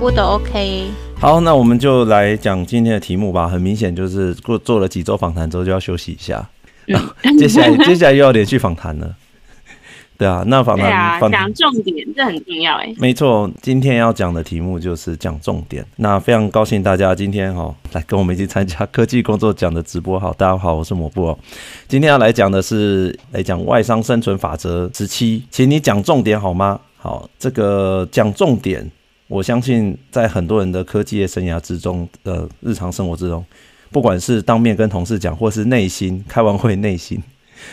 布都 OK。好，那我们就来讲今天的题目吧。很明显就是过做了几周访谈之后就要休息一下，嗯、接下来接下来又要连续访谈了。对啊，那访谈讲重点，这很重要哎。没错，今天要讲的题目就是讲重点。那非常高兴大家今天哈、喔、来跟我们一起参加科技工作奖的直播。好，大家好，我是抹布哦。今天要来讲的是来讲外商生存法则十七，请你讲重点好吗？好，这个讲重点，我相信在很多人的科技业生涯之中，呃，日常生活之中，不管是当面跟同事讲，或是内心开完会内心。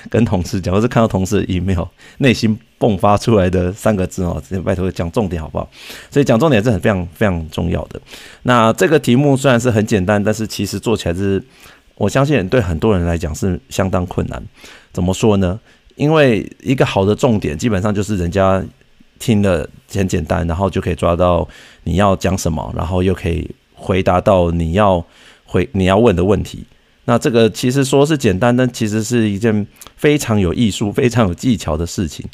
跟同事讲，或是看到同事的 email，内心迸发出来的三个字哦，拜托讲重点好不好？所以讲重点是很非常非常重要的。那这个题目虽然是很简单，但是其实做起来是，我相信对很多人来讲是相当困难。怎么说呢？因为一个好的重点，基本上就是人家 听了很简单，然后就可以抓到你要讲什么，然后又可以回答到你要回你要问的问题。那这个其实说是简单，但其实是一件非常有艺术、非常有技巧的事情。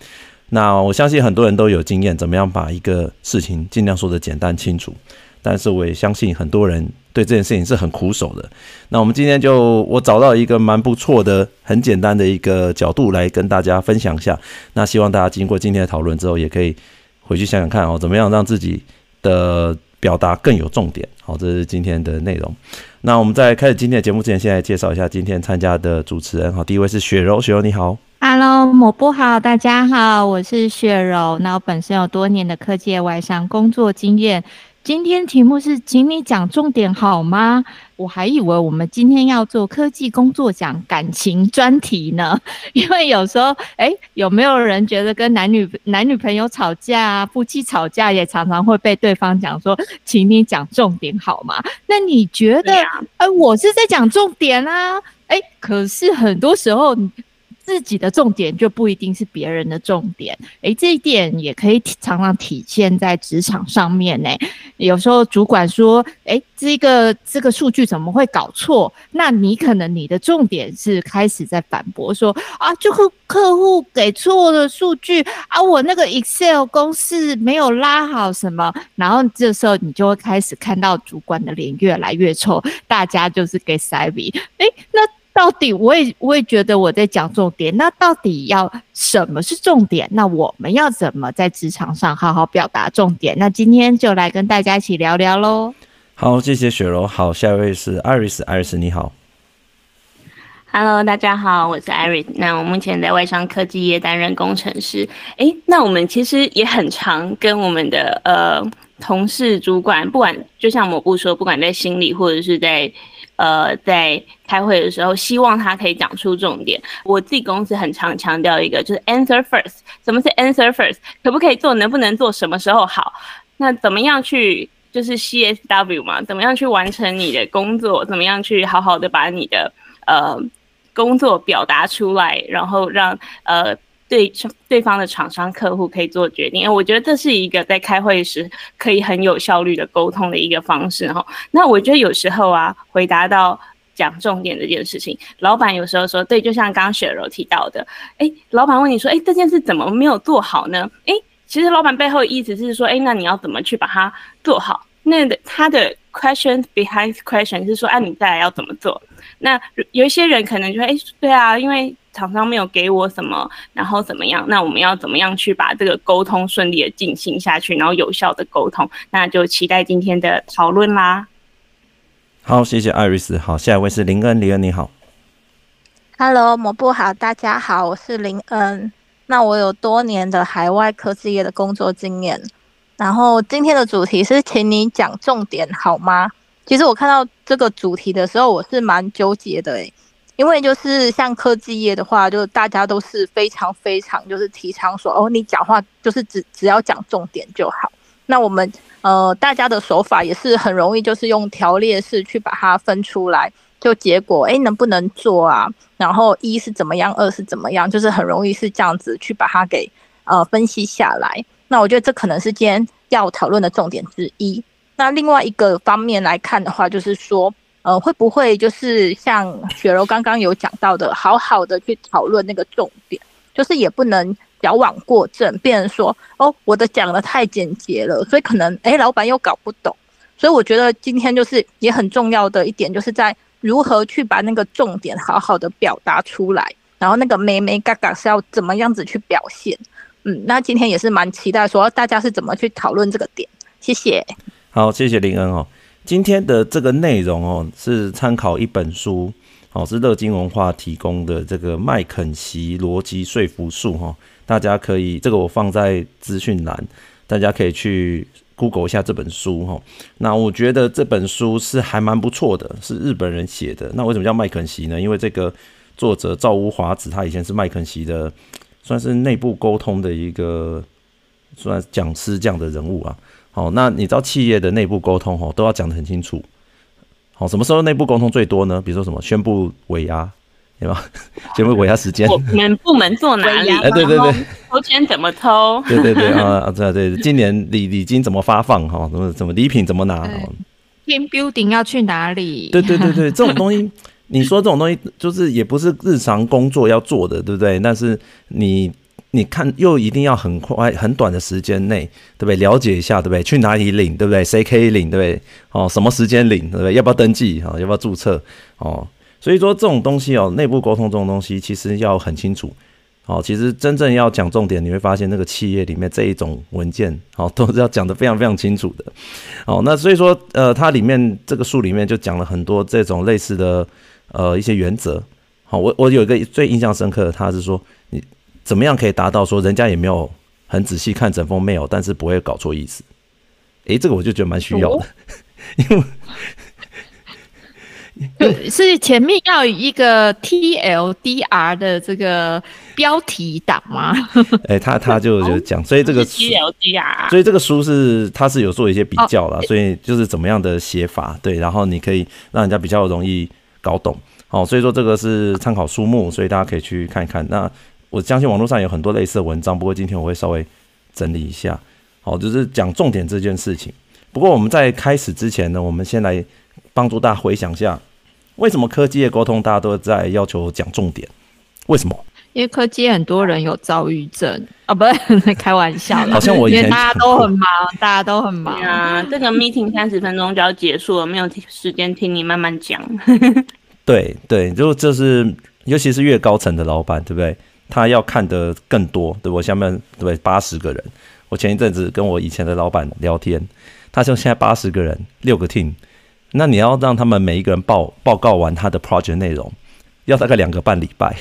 那我相信很多人都有经验，怎么样把一个事情尽量说得简单清楚。但是我也相信很多人对这件事情是很苦手的。那我们今天就我找到一个蛮不错的、很简单的一个角度来跟大家分享一下。那希望大家经过今天的讨论之后，也可以回去想想看哦，怎么样让自己的表达更有重点。好，这是今天的内容。那我们在开始今天的节目之前，先来介绍一下今天参加的主持人。好，第一位是雪柔，雪柔你好，Hello，抹布好，大家好，我是雪柔。那我本身有多年的科技外商工作经验。今天题目是，请你讲重点好吗？我还以为我们今天要做科技工作奖感情专题呢，因为有时候，哎、欸，有没有人觉得跟男女男女朋友吵架啊，夫妻吵架也常常会被对方讲说，请你讲重点好吗？那你觉得，哎、呃，我是在讲重点啊，哎、欸，可是很多时候。自己的重点就不一定是别人的重点，诶，这一点也可以常常体现在职场上面呢。有时候主管说，诶，这个这个数据怎么会搞错？那你可能你的重点是开始在反驳说，啊，就是客户给错了数据啊，我那个 Excel 公式没有拉好什么，然后这时候你就会开始看到主管的脸越来越臭，大家就是给塞比，诶，那。到底我也我也觉得我在讲重点，那到底要什么是重点？那我们要怎么在职场上好好表达重点？那今天就来跟大家一起聊聊喽。好，谢谢雪柔。好，下一位是 Iris，Iris 你好。Hello，大家好，我是 Iris。那我目前在外商科技业担任工程师。诶，那我们其实也很常跟我们的呃同事、主管，不管就像抹布说，不管在心里或者是在。呃，在开会的时候，希望他可以讲出重点。我自己公司很常强调一个，就是 answer first。什么是 answer first？可不可以做？能不能做？什么时候好？那怎么样去就是 CSW 嘛？怎么样去完成你的工作？怎么样去好好的把你的呃工作表达出来，然后让呃。对对方的厂商客户可以做决定，我觉得这是一个在开会时可以很有效率的沟通的一个方式哈。那我觉得有时候啊，回答到讲重点这件事情，老板有时候说，对，就像刚刚雪柔提到的，哎，老板问你说，哎，这件事怎么没有做好呢？哎，其实老板背后的意思是说，哎，那你要怎么去把它做好？那他的 question behind question 是说，哎，你再来要怎么做？那有一些人可能就会，哎，对啊，因为。厂商没有给我什么，然后怎么样？那我们要怎么样去把这个沟通顺利的进行下去，然后有效的沟通？那就期待今天的讨论啦。好，谢谢艾瑞斯。好，下一位是林恩，林恩你好。Hello，抹布好，大家好，我是林恩。那我有多年的海外科技业的工作经验，然后今天的主题是请你讲重点好吗？其实我看到这个主题的时候，我是蛮纠结的诶。因为就是像科技业的话，就大家都是非常非常就是提倡说，哦，你讲话就是只只要讲重点就好。那我们呃大家的手法也是很容易，就是用条列式去把它分出来，就结果诶能不能做啊？然后一是怎么样，二是怎么样，就是很容易是这样子去把它给呃分析下来。那我觉得这可能是今天要讨论的重点之一。那另外一个方面来看的话，就是说。呃，会不会就是像雪柔刚刚有讲到的，好好的去讨论那个重点，就是也不能矫枉过正，变成说哦，我的讲得太简洁了，所以可能哎，老板又搞不懂。所以我觉得今天就是也很重要的一点，就是在如何去把那个重点好好的表达出来，然后那个眉眉嘎嘎是要怎么样子去表现。嗯，那今天也是蛮期待说大家是怎么去讨论这个点。谢谢。好，谢谢林恩哦。今天的这个内容哦，是参考一本书。哦，是乐金文化提供的这个麦肯锡逻辑说服术哈，大家可以这个我放在资讯栏，大家可以去 Google 一下这本书哈。那我觉得这本书是还蛮不错的，是日本人写的。那为什么叫麦肯锡呢？因为这个作者赵屋华子他以前是麦肯锡的，算是内部沟通的一个算讲师这样的人物啊。好，那你知道企业的内部沟通哦，都要讲得很清楚。好，什么时候内部沟通最多呢？比如说什么宣布尾牙，对吧？宣布尾牙时间，我们部门做哪里？哎，对对对，抽签怎么抽？对对对啊，对对，今年礼礼金怎么发放？哈，怎么怎么礼品怎么拿？Team building 要去哪里？对对对对，这种东西，你说这种东西就是也不是日常工作要做的，对不对？但是你。你看，又一定要很快、很短的时间内，对不对？了解一下，对不对？去哪里领，对不对？谁可以领，对不对？哦，什么时间领，对不对？要不要登记？哦，要不要注册？哦，所以说这种东西哦，内部沟通这种东西，其实要很清楚。哦，其实真正要讲重点，你会发现那个企业里面这一种文件，哦，都是要讲得非常非常清楚的。哦，那所以说，呃，它里面这个书里面就讲了很多这种类似的呃一些原则。好，我我有一个最印象深刻的，他是说你。怎么样可以达到说人家也没有很仔细看整封 mail，但是不会搞错意思？诶，这个我就觉得蛮需要的，哦、因为 是前面要一个 TLDR 的这个标题党吗？诶，他他就就讲，所以这个 TLDR，所以这个书是他是有做一些比较啦，哦、所以就是怎么样的写法，对，然后你可以让人家比较容易搞懂。哦，所以说这个是参考书目，所以大家可以去看一看。那我相信网络上有很多类似的文章，不过今天我会稍微整理一下，好，就是讲重点这件事情。不过我们在开始之前呢，我们先来帮助大家回想一下，为什么科技的沟通大家都在要求讲重点？为什么？因为科技很多人有躁郁症啊，不是 开玩笑，好像我以前大家都很忙，大家都很忙啊。这个 meeting 三十分钟就要结束了，没有时间听你慢慢讲。对对，就就是，尤其是越高层的老板，对不对？他要看的更多，对，我下面对八十个人。我前一阵子跟我以前的老板聊天，他说现在八十个人，六个 team，那你要让他们每一个人报报告完他的 project 内容，要大概两个半礼拜。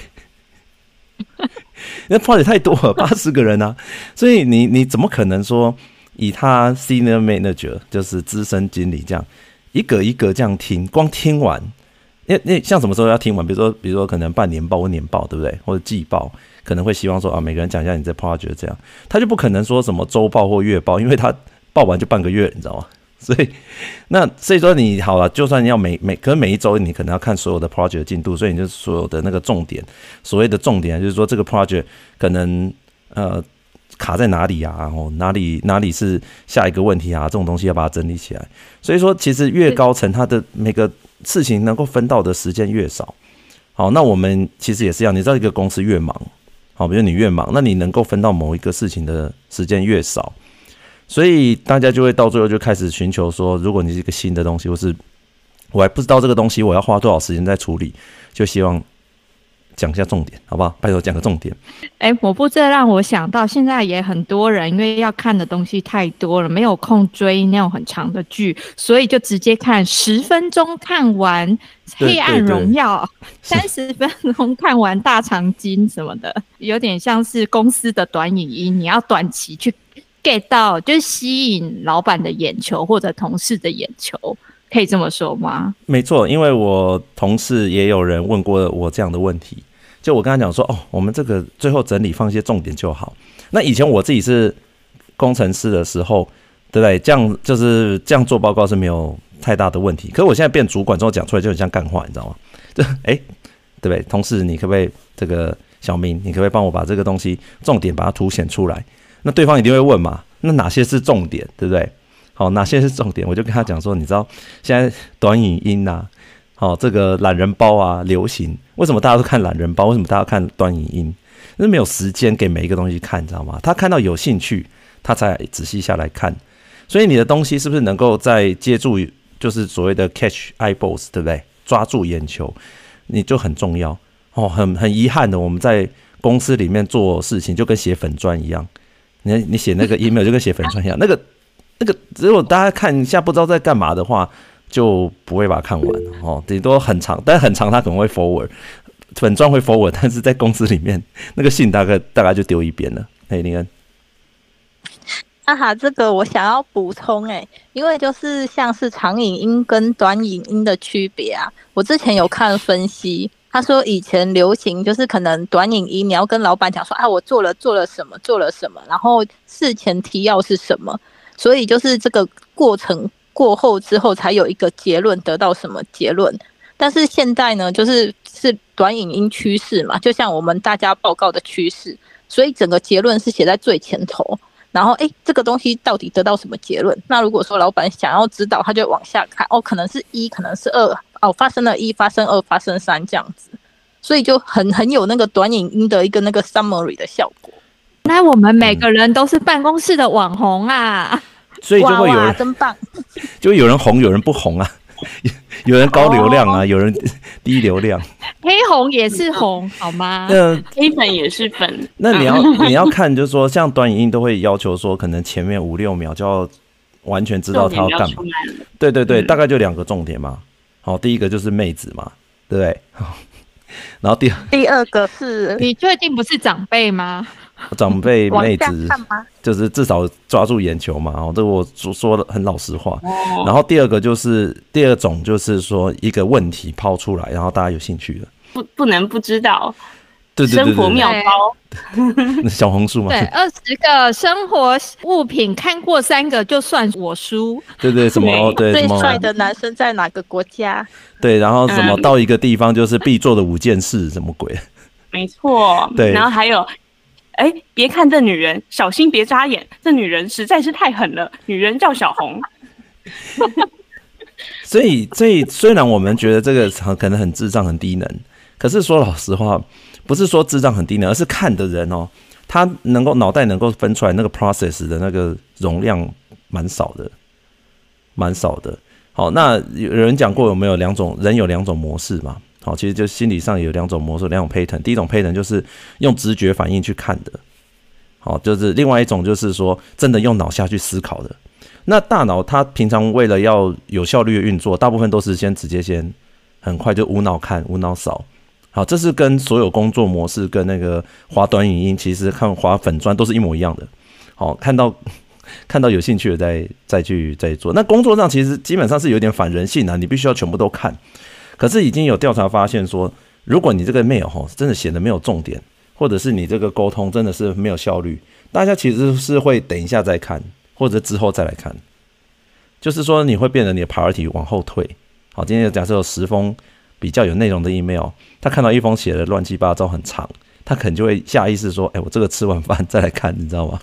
那 project 太多了，八十个人啊，所以你你怎么可能说以他 senior manager 就是资深经理这样一个一个这样听，光听完？那那像什么时候要听完？比如说，比如说可能半年报或年报，对不对？或者季报，可能会希望说啊，每个人讲一下你这 project 这样，他就不可能说什么周报或月报，因为他报完就半个月，你知道吗？所以那所以说你好了，就算你要每每可能每一周你可能要看所有的 project 进度，所以你就所有的那个重点，所谓的重点就是说这个 project 可能呃卡在哪里啊？然后哪里哪里是下一个问题啊？这种东西要把它整理起来。所以说其实越高层它的每个。事情能够分到的时间越少，好，那我们其实也是一样。你知道，一个公司越忙，好，比如你越忙，那你能够分到某一个事情的时间越少，所以大家就会到最后就开始寻求说，如果你是一个新的东西，或是我还不知道这个东西，我要花多少时间在处理，就希望。讲一下重点，好不好？拜托讲个重点。哎、欸，我不这让我想到，现在也很多人因为要看的东西太多了，没有空追那种很长的剧，所以就直接看十分钟看完《黑暗荣耀》，三十分钟看完《大长今》什么的，有点像是公司的短影音，你要短期去 get 到，就是吸引老板的眼球或者同事的眼球。可以这么说吗？没错，因为我同事也有人问过我这样的问题，就我跟他讲说，哦，我们这个最后整理放一些重点就好。那以前我自己是工程师的时候，对不对？这样就是这样做报告是没有太大的问题。可是我现在变主管之后讲出来就很像干话，你知道吗？就哎，对不对？同事，你可不可以这个小明，你可不可以帮我把这个东西重点把它凸显出来？那对方一定会问嘛？那哪些是重点，对不对？好，哪些是重点？我就跟他讲说，你知道现在短影音呐，哦，这个懒人包啊流行，为什么大家都看懒人包？为什么大家看短影音？那没有时间给每一个东西看，你知道吗？他看到有兴趣，他才仔细下来看。所以你的东西是不是能够在接住，就是所谓的 catch eyeballs，对不对？抓住眼球，你就很重要哦。很很遗憾的，我们在公司里面做事情就跟写粉砖一样，你你写那个 email 就跟写粉砖一样，那个那个如果大家看一下不知道在干嘛的话，就不会把它看完哦。顶多很长，但很长它可能会 forward，粉状会 forward，但是在公司里面那个信大概大概就丢一边了。嘿，林恩。啊哈，这个我想要补充哎，因为就是像是长影音跟短影音的区别啊，我之前有看分析，他说以前流行就是可能短影音你要跟老板讲说啊，我做了做了什么做了什么，然后事前提要是什么，所以就是这个过程过后之后才有一个结论，得到什么结论。但是现在呢，就是是短影音趋势嘛，就像我们大家报告的趋势，所以整个结论是写在最前头。然后，哎，这个东西到底得到什么结论？那如果说老板想要知道，他就往下看，哦，可能是一，可能是二，哦，发生了一，发生二，发生三这样子，所以就很很有那个短影音的一个那个 summary 的效果。那我们每个人都是办公室的网红啊，所以就会有人哇哇真棒，就有人红，有人不红啊。有人高流量啊，oh. 有人 低流量，黑红也是红，好吗？那黑粉也是粉。那你要你要看，就是说，像短影音都会要求说，可能前面五六秒就要完全知道他要干嘛。对对对，嗯、大概就两个重点嘛。好，第一个就是妹子嘛，对不对？然后第二第二个是你确定不是长辈吗？长辈妹子就是至少抓住眼球嘛，哦，这我说说的很老实话。然后第二个就是第二种就是说一个问题抛出来，然后大家有兴趣的，不不能不知道。对对对，生活妙招，小红书嘛。对，二十个生活物品看过三个就算我输。对对，什么对 最帅的男生在哪个国家？对，然后什么到一个地方就是必做的五件事，什么鬼？没错。对，然后还有。哎，别看这女人，小心别眨眼。这女人实在是太狠了。女人叫小红。所以，所以虽然我们觉得这个可能很智障、很低能，可是说老实话，不是说智障很低能，而是看的人哦，他能够脑袋能够分出来那个 process 的那个容量蛮少的，蛮少的。好，那有人讲过有没有两种人有两种模式嘛？好，其实就心理上有两种模式，两种 pattern。第一种 pattern 就是用直觉反应去看的，好，就是另外一种就是说真的用脑下去思考的。那大脑它平常为了要有效率的运作，大部分都是先直接先很快就无脑看、无脑扫。好，这是跟所有工作模式跟那个滑短影音，其实看滑粉砖都是一模一样的。好，看到看到有兴趣的再再去再做。那工作上其实基本上是有点反人性的，你必须要全部都看。可是已经有调查发现说，如果你这个 mail 哈真的写的没有重点，或者是你这个沟通真的是没有效率，大家其实是会等一下再看，或者之后再来看。就是说你会变得你的 priority 往后退。好，今天假设有十封比较有内容的 email，他看到一封写的乱七八糟很长，他可能就会下意识说：“哎，我这个吃完饭再来看，你知道吗？”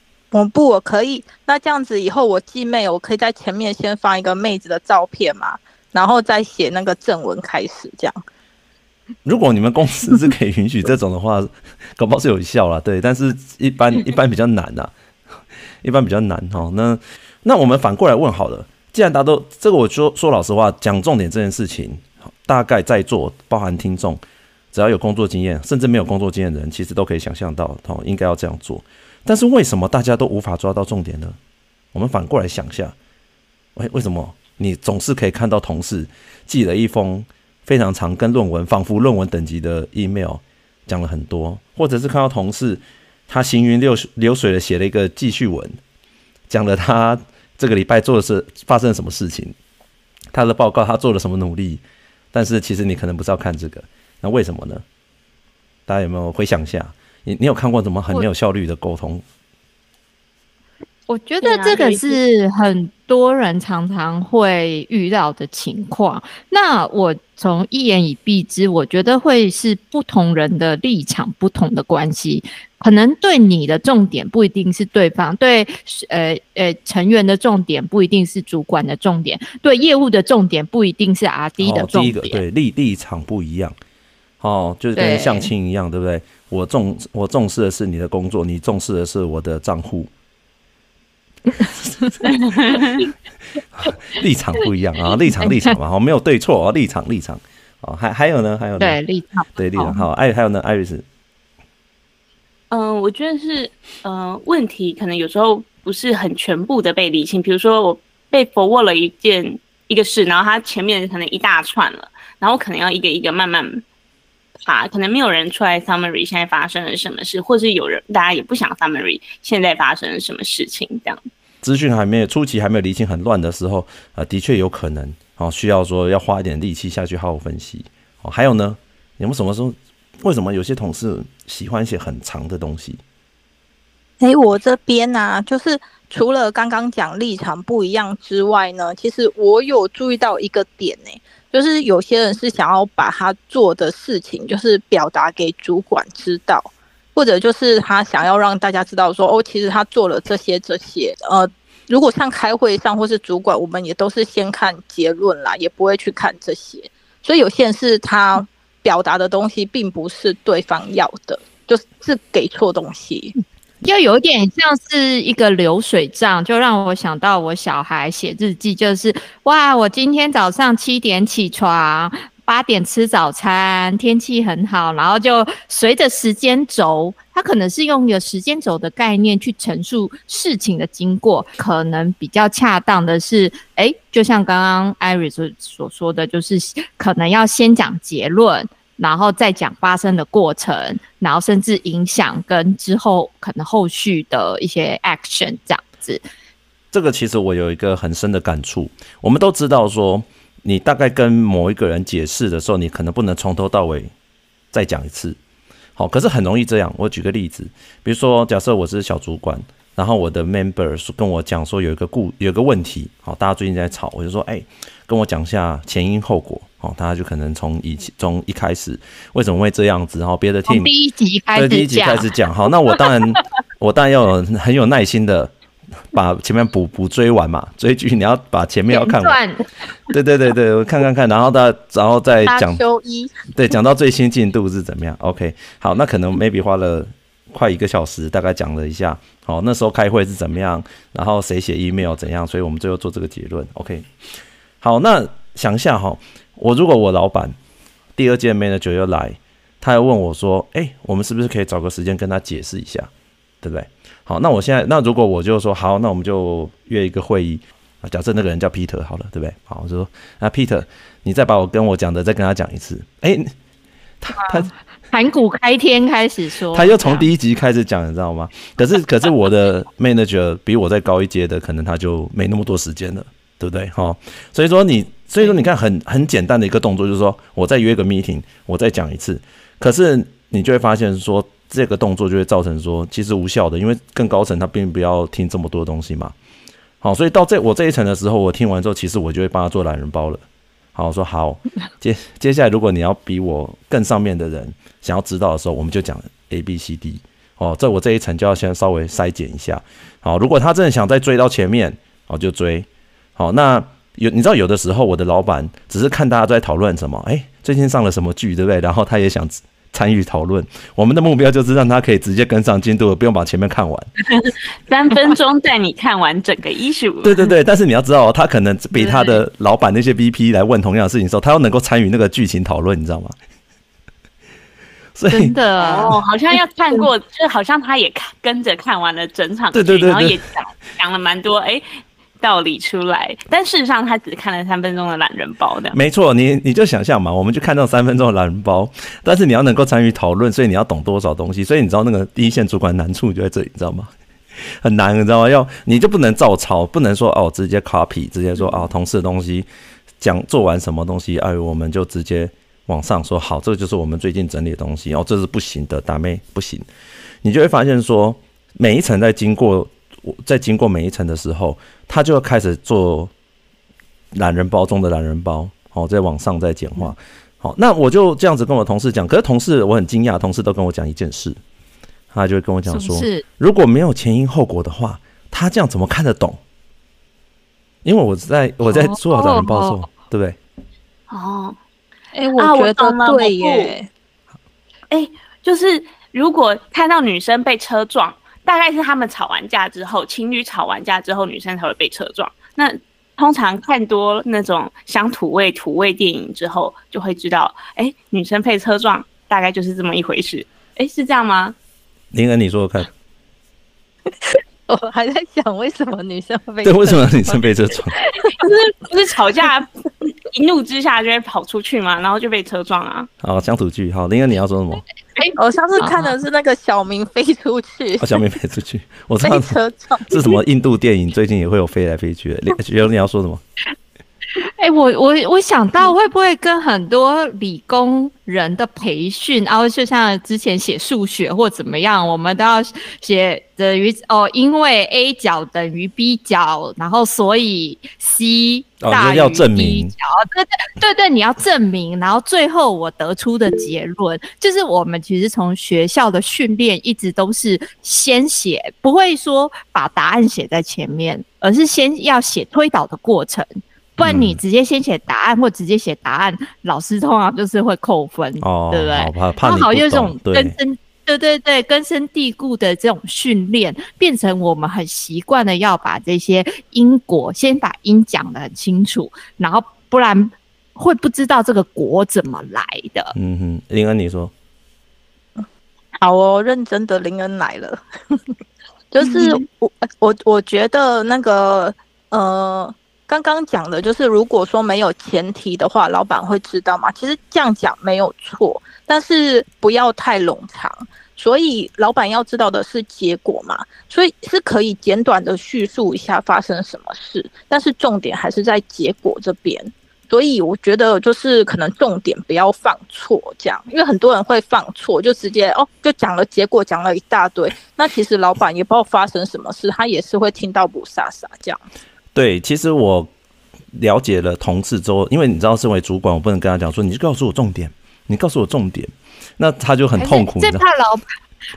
我不，我可以。那这样子以后我寄 mail，我可以在前面先放一个妹子的照片吗？然后再写那个正文开始，这样。如果你们公司是可以允许这种的话，搞不好是有效啦。对，但是一般 一般比较难呐，一般比较难哈。那那我们反过来问好了，既然大家都这个，我说说老实话，讲重点这件事情，大概在座包含听众，只要有工作经验，甚至没有工作经验的人，其实都可以想象到，哦，应该要这样做。但是为什么大家都无法抓到重点呢？我们反过来想一下，为为什么？你总是可以看到同事寄了一封非常长、跟论文仿佛论文等级的 email，讲了很多，或者是看到同事他行云流流水的写了一个记叙文，讲了他这个礼拜做的是发生了什么事情，他的报告他做了什么努力，但是其实你可能不是要看这个，那为什么呢？大家有没有回想一下？你你有看过什么很没有效率的沟通？我觉得这个是很多人常常会遇到的情况。那我从一言以蔽之，我觉得会是不同人的立场、不同的关系。可能对你的重点不一定是对方，对呃呃成员的重点不一定是主管的重点，对业务的重点不一定是 RD 的重点。哦、第一个对立立场不一样，哦，就是跟相亲一样，对，对不对？我重我重视的是你的工作，你重视的是我的账户。立场不一样啊，立场立场嘛，好，没有对错啊，立场立场。哦，还还有呢，还有呢，对立场，对立场，好，艾，还有呢，艾瑞斯，嗯，我觉得是，嗯，问题可能有时候不是很全部的被理清，比如说我被 forward 了一件一个事，然后它前面可能一大串了，然后可能要一个一个慢慢爬，可能没有人出来 summary 现在发生了什么事，或是有人大家也不想 summary 现在发生了什么事情这样。资讯还没有初期还没有理清很乱的时候，啊、呃，的确有可能，哦，需要说要花一点力气下去好好分析，哦，还有呢，有没有什么时候，为什么有些同事喜欢写很长的东西？诶、欸，我这边呢、啊，就是除了刚刚讲立场不一样之外呢，其实我有注意到一个点呢、欸，就是有些人是想要把他做的事情，就是表达给主管知道。或者就是他想要让大家知道说哦，其实他做了这些这些。呃，如果像开会上或是主管，我们也都是先看结论啦，也不会去看这些。所以有些人是他表达的东西并不是对方要的，就是给错东西，就有点像是一个流水账，就让我想到我小孩写日记，就是哇，我今天早上七点起床。八点吃早餐，天气很好，然后就随着时间轴，它可能是用一个时间轴的概念去陈述事情的经过，可能比较恰当的是，诶，就像刚刚 Iris 所说的，就是可能要先讲结论，然后再讲发生的过程，然后甚至影响跟之后可能后续的一些 action 这样子。这个其实我有一个很深的感触，我们都知道说。你大概跟某一个人解释的时候，你可能不能从头到尾再讲一次，好，可是很容易这样。我举个例子，比如说，假设我是小主管，然后我的 member 跟我讲说有一个故有一个问题，好，大家最近在吵，我就说，哎、跟我讲一下前因后果，好，大家就可能从以前从一开始为什么会这样子，然后别的 team 第一集开始讲，对，第一集开始讲，好，那我当然 我当然要有很有耐心的。把前面补补追完嘛，追剧你要把前面要看完。对对对对，我看看看，然后再然后再讲。对，讲到最新进度是怎么样？OK，好，那可能 maybe 花了快一个小时，大概讲了一下。好，那时候开会是怎么样？然后谁写 email 怎样？所以我们最后做这个结论。OK，好，那想一下哈，我如果我老板第二届 manager 又来，他又问我说：“哎，我们是不是可以找个时间跟他解释一下？对不对？”好，那我现在那如果我就说好，那我们就约一个会议啊。假设那个人叫 Peter，好了，对不对？好，我就说那 Peter，你再把我跟我讲的再跟他讲一次。哎、欸，他他盘古开天开始说，他又从第一集开始讲，你知道吗？可是可是我的 manager 比我再高一阶的，可能他就没那么多时间了，对不对？好，所以说你所以说你看很很简单的一个动作，就是说我再约个 meeting，我再讲一次。可是你就会发现说。这个动作就会造成说，其实无效的，因为更高层他并不要听这么多东西嘛。好，所以到这我这一层的时候，我听完之后，其实我就会帮他做懒人包了。好，我说好，接接下来如果你要比我更上面的人想要知道的时候，我们就讲 A B C D。哦，这我这一层就要先稍微筛减一下。好，如果他真的想再追到前面，好就追。好，那有你知道有的时候我的老板只是看大家都在讨论什么，哎，最近上了什么剧，对不对？然后他也想。参与讨论，我们的目标就是让他可以直接跟上进度，不用把前面看完。三分钟带你看完整个 issue。对对对，但是你要知道，他可能比他的老板那些 VP 来问同样的事情的时候，他要能够参与那个剧情讨论，你知道吗？所以真的哦，好像要看过，就好像他也看跟着看完了整场剧，然后也讲讲了蛮多，哎。道理出来，但事实上他只看了三分钟的懒人包的。没错，你你就想象嘛，我们就看到三分钟的懒人包，但是你要能够参与讨论，所以你要懂多少东西，所以你知道那个第一线主管难处就在这里，你知道吗？很难，你知道吗？要你就不能照抄，不能说哦直接 copy，直接说哦同事的东西讲做完什么东西，哎，我们就直接往上说好，这就是我们最近整理的东西哦，这是不行的，打妹不行，你就会发现说每一层在经过。我在经过每一层的时候，他就要开始做懒人包中的懒人包，好，再往上再简化，好，那我就这样子跟我同事讲。可是同事我很惊讶，同事都跟我讲一件事，他就会跟我讲说，如果没有前因后果的话，他这样怎么看得懂？因为我在我在做懒人包的时候，对不对？哦，哎，我觉得对耶，哎，就是。如果看到女生被车撞，大概是他们吵完架之后，情侣吵完架之后，女生才会被车撞。那通常看多那种乡土味土味电影之后，就会知道，哎、欸，女生被车撞大概就是这么一回事。哎、欸，是这样吗？林恩，你说说看。我还在想，为什么女生会被 对？为什么女生被车撞？不是不是吵架，一怒之下就会跑出去嘛，然后就被车撞啊。好，乡土剧。好，林恩，你要说什么？哎、欸，我上次看的是那个小明飞出去。哦，小明飞出去，我知道被车撞。是什么印度电影？最近也会有飞来飞去的。雪柔，你要说什么？哎、欸，我我我想到会不会跟很多理工人的培训，然后就像之前写数学或怎么样，我们都要写等于哦，因为 A 角等于 B 角，然后所以 C 大于 B 角。对对对对，你要证明，然后最后我得出的结论就是，我们其实从学校的训练一直都是先写，不会说把答案写在前面，而是先要写推导的过程。不然你直接先写答案，或直接写答案，老师通常就是会扣分，哦、对不对？怕怕好有这种根深，对对对，根深蒂固的这种训练，变成我们很习惯的要把这些因果先把因讲得很清楚，然后不然会不知道这个果怎么来的。嗯哼，林恩，你说，好哦，认真的林恩来了，就是我我我觉得那个呃。刚刚讲的就是，如果说没有前提的话，老板会知道吗？其实这样讲没有错，但是不要太冗长。所以老板要知道的是结果嘛，所以是可以简短的叙述一下发生什么事，但是重点还是在结果这边。所以我觉得就是可能重点不要放错，这样，因为很多人会放错，就直接哦就讲了结果，讲了一大堆，那其实老板也不知道发生什么事，他也是会听到雾煞煞这样。对，其实我了解了同事之后，因为你知道，身为主管，我不能跟他讲说，你就告诉我重点，你告诉我重点，那他就很痛苦。最怕老板，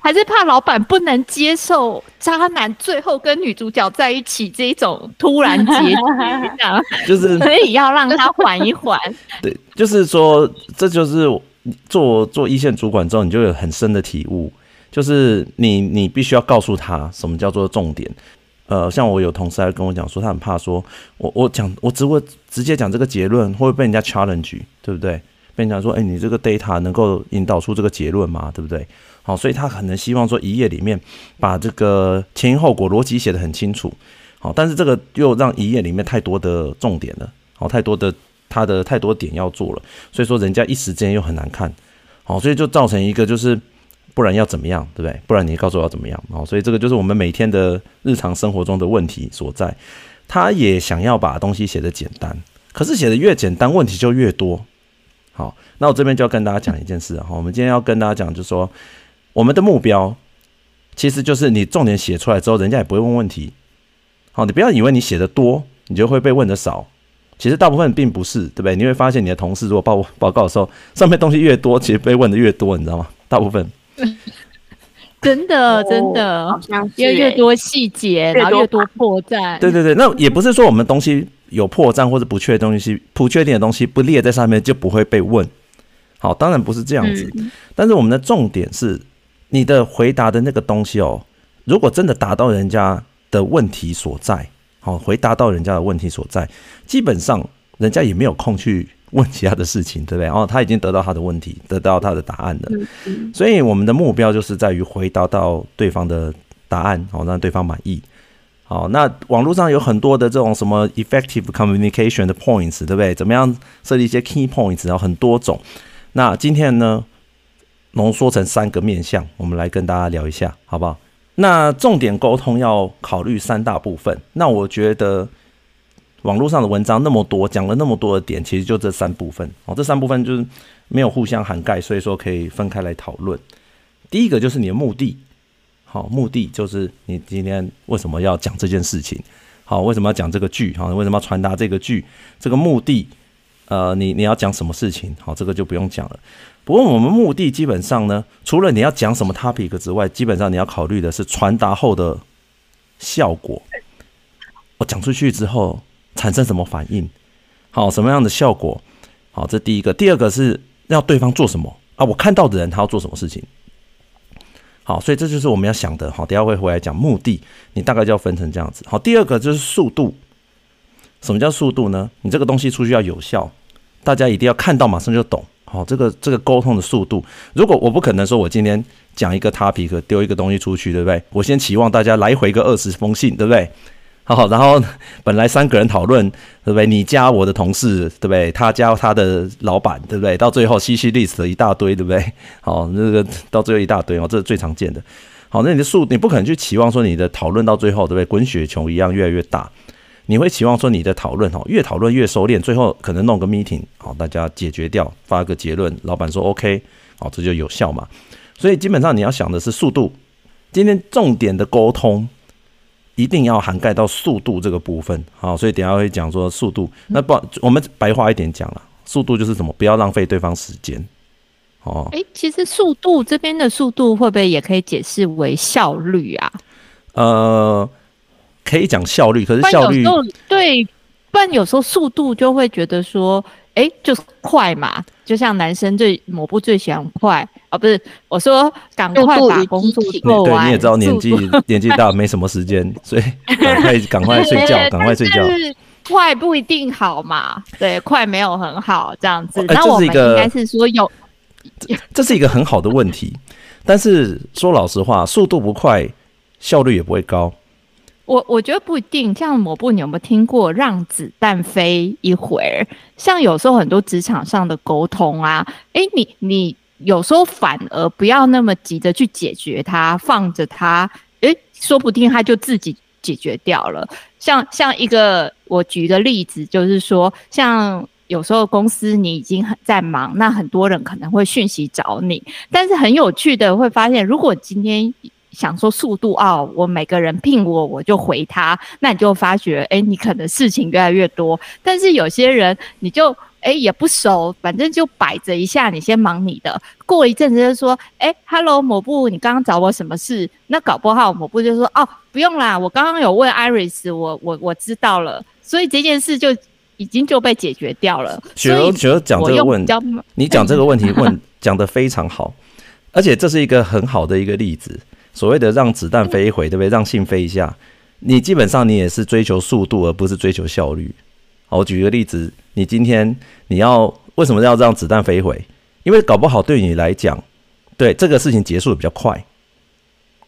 还是怕老板不能接受渣男最后跟女主角在一起这一种突然结局，这样就是 所以要让他缓一缓。对，就是说，这就是做做一线主管之后，你就有很深的体悟，就是你你必须要告诉他什么叫做重点。呃，像我有同事还跟我讲说，他很怕说，我我讲我只会直接讲这个结论，会不会被人家 challenge，对不对？被人家说，哎，你这个 data 能够引导出这个结论吗？对不对？好，所以他可能希望说一页里面把这个前因后果逻辑写得很清楚，好，但是这个又让一页里面太多的重点了，好，太多的他的太多点要做了，所以说人家一时间又很难看，好，所以就造成一个就是。不然要怎么样，对不对？不然你告诉我要怎么样哦。所以这个就是我们每天的日常生活中的问题所在。他也想要把东西写得简单，可是写得越简单，问题就越多。好，那我这边就要跟大家讲一件事啊。我们今天要跟大家讲，就是说我们的目标其实就是你重点写出来之后，人家也不会问问题。好，你不要以为你写得多，你就会被问得少。其实大部分并不是，对不对？你会发现你的同事如果报报告的时候，上面东西越多，其实被问的越多，你知道吗？大部分。真的，真的，好像越越多细节，然后越多破绽。对对对，那也不是说我们东西有破绽或者不确定东西、不确定的东西不列在上面就不会被问。好，当然不是这样子。嗯、但是我们的重点是，你的回答的那个东西哦，如果真的达到人家的问题所在，好，回答到人家的问题所在，基本上人家也没有空去。问其他的事情，对不对？哦，他已经得到他的问题，得到他的答案了。所以我们的目标就是在于回答到对方的答案，好，让对方满意。好，那网络上有很多的这种什么 effective communication 的 points，对不对？怎么样设立一些 key points，然后很多种。那今天呢，浓缩成三个面向，我们来跟大家聊一下，好不好？那重点沟通要考虑三大部分。那我觉得。网络上的文章那么多，讲了那么多的点，其实就这三部分哦。这三部分就是没有互相涵盖，所以说可以分开来讨论。第一个就是你的目的，好，目的就是你今天为什么要讲这件事情？好，为什么要讲这个剧？好，为什么要传达这个剧？这个目的，呃，你你要讲什么事情？好，这个就不用讲了。不过我们目的基本上呢，除了你要讲什么 topic 之外，基本上你要考虑的是传达后的效果。我讲出去之后。产生什么反应？好，什么样的效果？好，这第一个。第二个是要对方做什么啊？我看到的人他要做什么事情？好，所以这就是我们要想的。好，等下会回来讲目的，你大概就要分成这样子。好，第二个就是速度。什么叫速度呢？你这个东西出去要有效，大家一定要看到马上就懂。好，这个这个沟通的速度，如果我不可能说我今天讲一个 topic，丢一个东西出去，对不对？我先期望大家来回个二十封信，对不对？好，然后本来三个人讨论，对不对？你加我的同事，对不对？他加他的老板，对不对？到最后稀稀历史的一大堆，对不对？好，那个到最后一大堆哦，这是最常见的。好，那你的速，你不可能去期望说你的讨论到最后，对不对？滚雪球一样越来越大。你会期望说你的讨论哦，越讨论越收敛，最后可能弄个 meeting，好，大家解决掉，发个结论，老板说 OK，好，这就有效嘛。所以基本上你要想的是速度。今天重点的沟通一定要涵盖到速度这个部分，好，所以等下会讲说速度。那不，我们白话一点讲了，速度就是什么？不要浪费对方时间。哦，哎，其实速度这边的速度会不会也可以解释为效率啊？呃。可以讲效率，可是效率对，不然有时候速度就会觉得说，哎、欸，就是快嘛，就像男生最某部最喜欢快啊，不是我说赶快把工作做完。对，你也知道年纪年纪大没什么时间，所以赶快赶快睡觉，赶快睡觉。快不一定好嘛，对，快没有很好这样子。那我们应该是说有，这是一个很好的问题，但是说老实话，速度不快，效率也不会高。我我觉得不一定，像某部你有没有听过“让子弹飞一会儿”？像有时候很多职场上的沟通啊，诶、欸，你你有时候反而不要那么急着去解决它，放着它，诶、说不定它就自己解决掉了。像像一个我举的例子，就是说，像有时候公司你已经很在忙，那很多人可能会讯息找你，但是很有趣的会发现，如果今天。想说速度哦，我每个人聘我，我就回他，那你就发觉，哎、你可能事情越来越多。但是有些人，你就哎、欸、也不熟，反正就摆着一下，你先忙你的。过一阵子就说，哎、欸、，Hello，某部，你刚刚找我什么事？那搞不好某部就说，哦，不用啦，我刚刚有问 Iris，我我我知道了，所以这件事就已经就被解决掉了。雪柔，雪柔讲这个问题，你讲这个问题 问讲得非常好，而且这是一个很好的一个例子。所谓的让子弹飞一回，对不对？让信飞一下，你基本上你也是追求速度，而不是追求效率。好，我举一个例子，你今天你要为什么要让子弹飞回？因为搞不好对你来讲，对这个事情结束的比较快，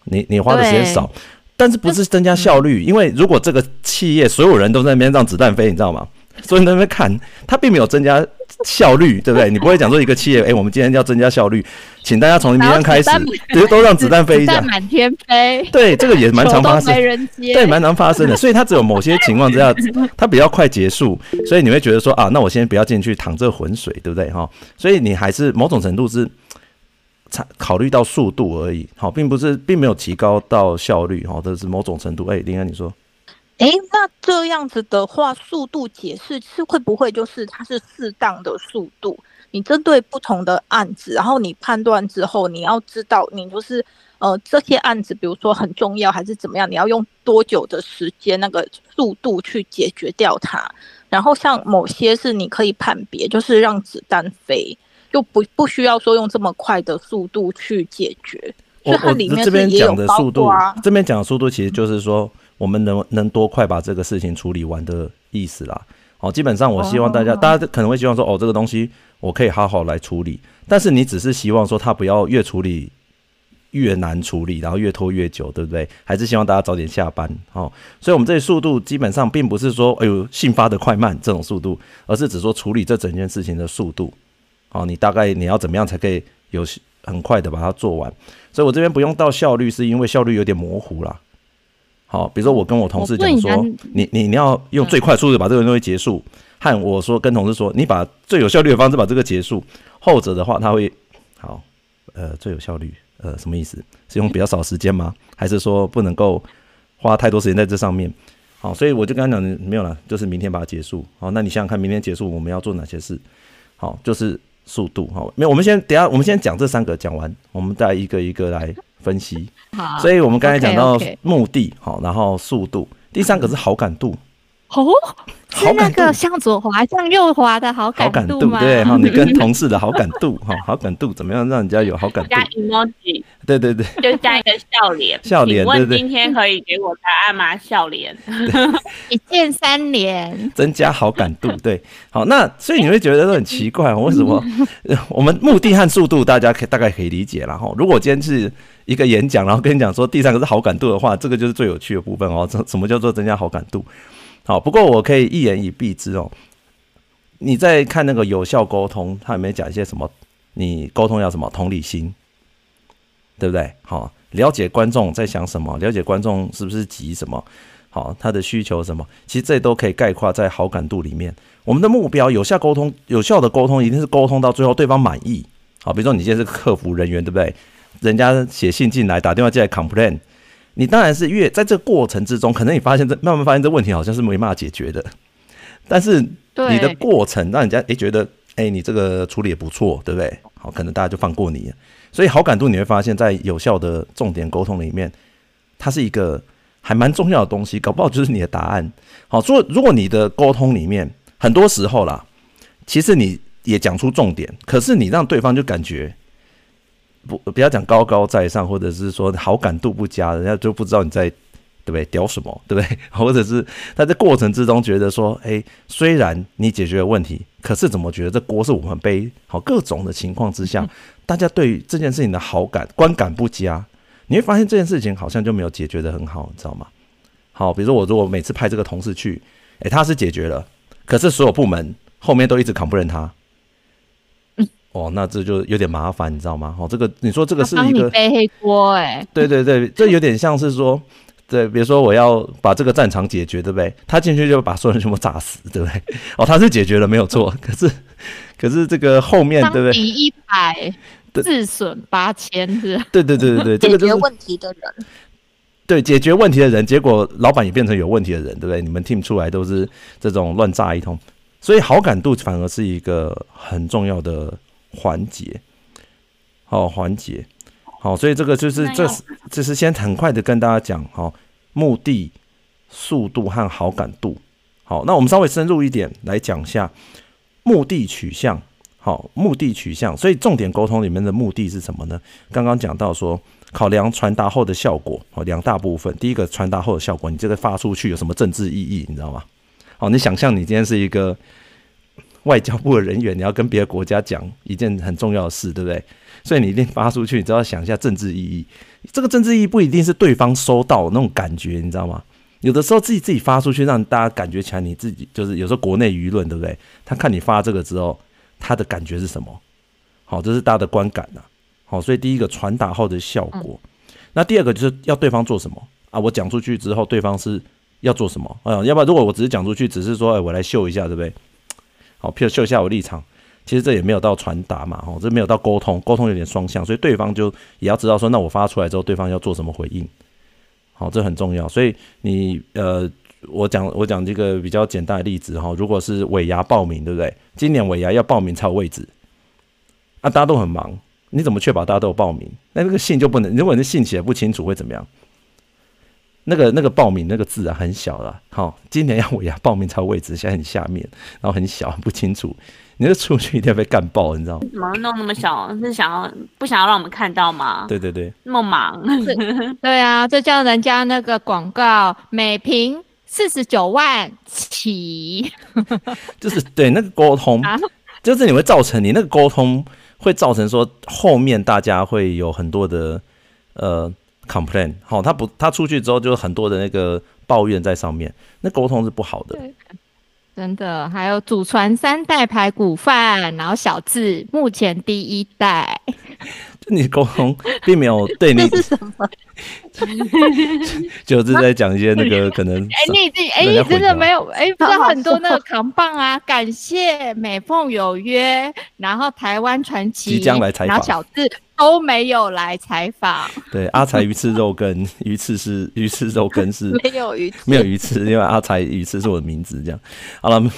你你花的时间少，但是不是增加效率？因为如果这个企业所有人都在那边让子弹飞，你知道吗？所以那边看，它并没有增加。效率对不对？你不会讲说一个企业，哎、欸，我们今天要增加效率，请大家从明天开始，都都让子弹飞一下，满天飞。对，这个也蛮常发生，对，蛮常发生的。所以它只有某些情况之下，它比较快结束，所以你会觉得说啊，那我先不要进去淌这浑水，对不对哈？所以你还是某种程度是考虑到速度而已，好，并不是并没有提高到效率，哈，这是某种程度。哎、欸，林安，你说。诶，那这样子的话，速度解释是会不会就是它是适当的速度？你针对不同的案子，然后你判断之后，你要知道你就是呃这些案子，比如说很重要还是怎么样，你要用多久的时间那个速度去解决掉它。然后像某些是你可以判别，就是让子弹飞，就不不需要说用这么快的速度去解决。我我这边讲的速度，这边讲的速度其实就是说。我们能能多快把这个事情处理完的意思啦。好，基本上我希望大家，大家可能会希望说，哦，这个东西我可以好好来处理。但是你只是希望说，他不要越处理越难处理，然后越拖越久，对不对？还是希望大家早点下班。哦，所以我们这里速度基本上并不是说，哎呦，信发的快慢这种速度，而是只说处理这整件事情的速度。哦，你大概你要怎么样才可以有很快的把它做完？所以我这边不用到效率，是因为效率有点模糊啦。好，比如说我跟我同事讲说，你你你要用最快速度把这个东西结束，和我说跟同事说，你把最有效率的方式把这个结束，后者的话他会好，呃，最有效率，呃，什么意思？是用比较少时间吗？还是说不能够花太多时间在这上面？好，所以我就跟他讲，没有了，就是明天把它结束。好，那你想想看，明天结束我们要做哪些事？好，就是速度。好，没有，我们先等下，我们先讲这三个，讲完，我们再一个一个来。分析，好，所以我们刚才讲到目的，好，然后速度，第三个是好感度，哦，是那个向左滑向右滑的好感度吗？对，好，你跟 同事的好感度，哈，好感度怎么样让人家有好感度？加 emoji，对对对，就加一个笑脸，笑脸。问今天可以给我答案吗？笑脸，一键三连，增加好感度。对，好，那所以你会觉得都很奇怪，为什么？我们目的和速度大家可以大概可以理解了哈。如果今天是一个演讲，然后跟你讲说第三个是好感度的话，这个就是最有趣的部分哦。什什么叫做增加好感度？好，不过我可以一言以蔽之哦。你在看那个有效沟通，他有没有讲一些什么？你沟通要什么？同理心，对不对？好，了解观众在想什么，了解观众是不是急什么？好，他的需求什么？其实这都可以概括在好感度里面。我们的目标，有效沟通，有效的沟通一定是沟通到最后对方满意。好，比如说你现在是客服人员，对不对？人家写信进来，打电话进来 complain。你当然是越在这个过程之中，可能你发现这慢慢发现这问题好像是没办法解决的，但是你的过程让人家诶觉得诶你这个处理也不错，对不对？好，可能大家就放过你。所以好感度你会发现在有效的重点沟通里面，它是一个还蛮重要的东西，搞不好就是你的答案。好，所以如果你的沟通里面很多时候啦，其实你也讲出重点，可是你让对方就感觉。不，不要讲高高在上，或者是说好感度不佳，人家就不知道你在对不对屌什么，对不对？或者是他在过程之中觉得说，哎，虽然你解决了问题，可是怎么觉得这锅是我们背？好，各种的情况之下，大家对于这件事情的好感观感不佳，你会发现这件事情好像就没有解决得很好，你知道吗？好，比如说我如果每次派这个同事去，哎，他是解决了，可是所有部门后面都一直 complain 他。哦，那这就有点麻烦，你知道吗？哦，这个你说这个是一个背黑锅 哎，对对对，这有点像是说，对，比如说我要把这个战场解决，对不对？他进去就把所有人全部炸死，对不对？哦，他是解决了没有错，可是可是这个后面对不对？一百，自损八千，是？对对对对对，这个就是解决问题的人，对，解决问题的人，结果老板也变成有问题的人，对不对？你们 team 出来都是这种乱炸一通，所以好感度反而是一个很重要的。环节，好环节，好，所以这个就是这是这是先很快的跟大家讲，好，目的、速度和好感度，好，那我们稍微深入一点来讲一下目的取向，好，目的取向，所以重点沟通里面的目的是什么呢？刚刚讲到说，考量传达后的效果，好，两大部分，第一个传达后的效果，你这个发出去有什么政治意义，你知道吗？好，你想象你今天是一个。外交部的人员，你要跟别的国家讲一件很重要的事，对不对？所以你一定发出去，你只要想一下政治意义。这个政治意义不一定是对方收到那种感觉，你知道吗？有的时候自己自己发出去，让大家感觉起来你自己就是有时候国内舆论，对不对？他看你发这个之后，他的感觉是什么？好，这是大家的观感呐。好，所以第一个传达后的效果，那第二个就是要对方做什么啊？我讲出去之后，对方是要做什么？啊，要不然如果我只是讲出去，只是说，哎，我来秀一下，对不对？好，譬如秀一下我立场，其实这也没有到传达嘛，哦，这没有到沟通，沟通有点双向，所以对方就也要知道说，那我发出来之后，对方要做什么回应，好，这很重要。所以你呃，我讲我讲这个比较简单的例子哈，如果是尾牙报名，对不对？今年尾牙要报名才有位置，啊，大家都很忙，你怎么确保大家都有报名？那那个信就不能，如果你的信写不清楚会怎么样？那个那个报名那个字啊很小了，好，今年要尾牙报名才有位置，现在很下面，然后很小不清楚，你这出去一定要被干爆，你知道吗？怎么弄那么小？是想要不想要让我们看到吗？对对对，那么忙，对啊，这叫人家那个广告，每瓶四十九万起，就是对那个沟通，就是你会造成你那个沟通会造成说后面大家会有很多的呃。Complain 好，他不，他出去之后就很多的那个抱怨在上面，那沟通是不好的。真的，还有祖传三代排骨饭，然后小智目前第一代。你沟通并没有 对你是什么？就是在讲一些那个可能。哎、欸，你你哎，你真的没有哎，不知道很多那个扛棒啊，感谢美凤有约，然后台湾传奇即将来采访，然后小字都没有来采访。对，阿才鱼翅肉羹，鱼翅是鱼翅肉羹是 没有鱼翅，没有鱼翅，因为阿才鱼翅是我的名字，这样好了。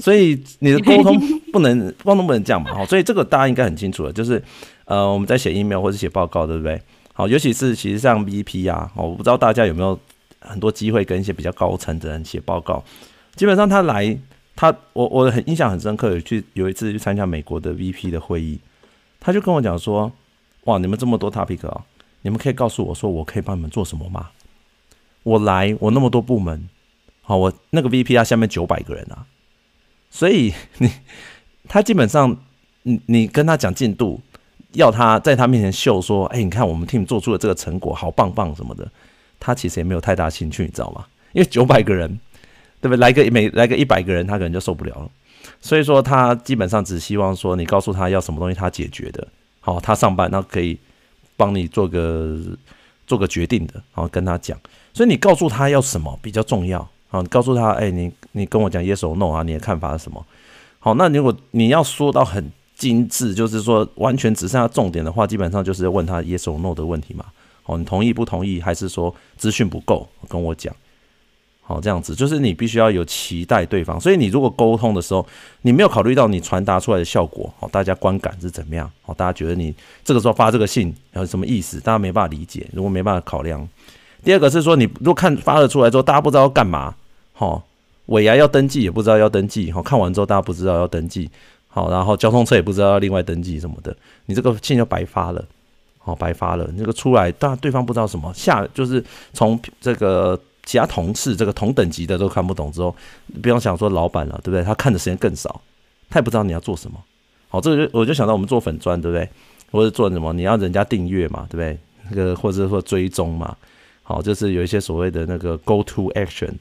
所以你的沟通不能沟通不能这样嘛，好，所以这个大家应该很清楚了，就是。呃，我们在写 email 或者写报告，对不对？好，尤其是其实像 VP 啊，我不知道大家有没有很多机会跟一些比较高层的人写报告。基本上他来，他我我很印象很深刻，有去有一次去参加美国的 VP 的会议，他就跟我讲说，哇，你们这么多 topic 啊，你们可以告诉我说，我可以帮你们做什么吗？我来，我那么多部门，好，我那个 VP 他下面九百个人啊，所以 你他基本上，你你跟他讲进度，要他在他面前秀说，哎，你看我们 team 做出了这个成果，好棒棒什么的，他其实也没有太大兴趣，你知道吗？因为九百个人。对不对？来个每来个一百个人，他可能就受不了了。所以说，他基本上只希望说，你告诉他要什么东西，他解决的。好，他上班，那可以帮你做个做个决定的。好，跟他讲。所以你告诉他要什么比较重要。好，你告诉他，哎，你你跟我讲 yes or no 啊，你的看法是什么？好，那如果你要说到很精致，就是说完全只剩下重点的话，基本上就是要问他 yes or no 的问题嘛。好，你同意不同意，还是说资讯不够？跟我讲。好，这样子就是你必须要有期待对方，所以你如果沟通的时候，你没有考虑到你传达出来的效果，好，大家观感是怎么样？好，大家觉得你这个时候发这个信有什么意思？大家没办法理解，如果没办法考量。第二个是说，你如果看发了出来之后，大家不知道要干嘛，好，尾牙要登记也不知道要登记，好，看完之后大家不知道要登记，好，然后交通车也不知道要另外登记什么的，你这个信就白发了，好，白发了，那个出来，大家对方不知道什么，下就是从这个。其他同事这个同等级的都看不懂之后，不用想说老板了，对不对？他看的时间更少，他也不知道你要做什么。好，这个就我就想到我们做粉专，对不对？或者做什么？你要人家订阅嘛，对不对？那个或者说追踪嘛。好，就是有一些所谓的那个 go to action。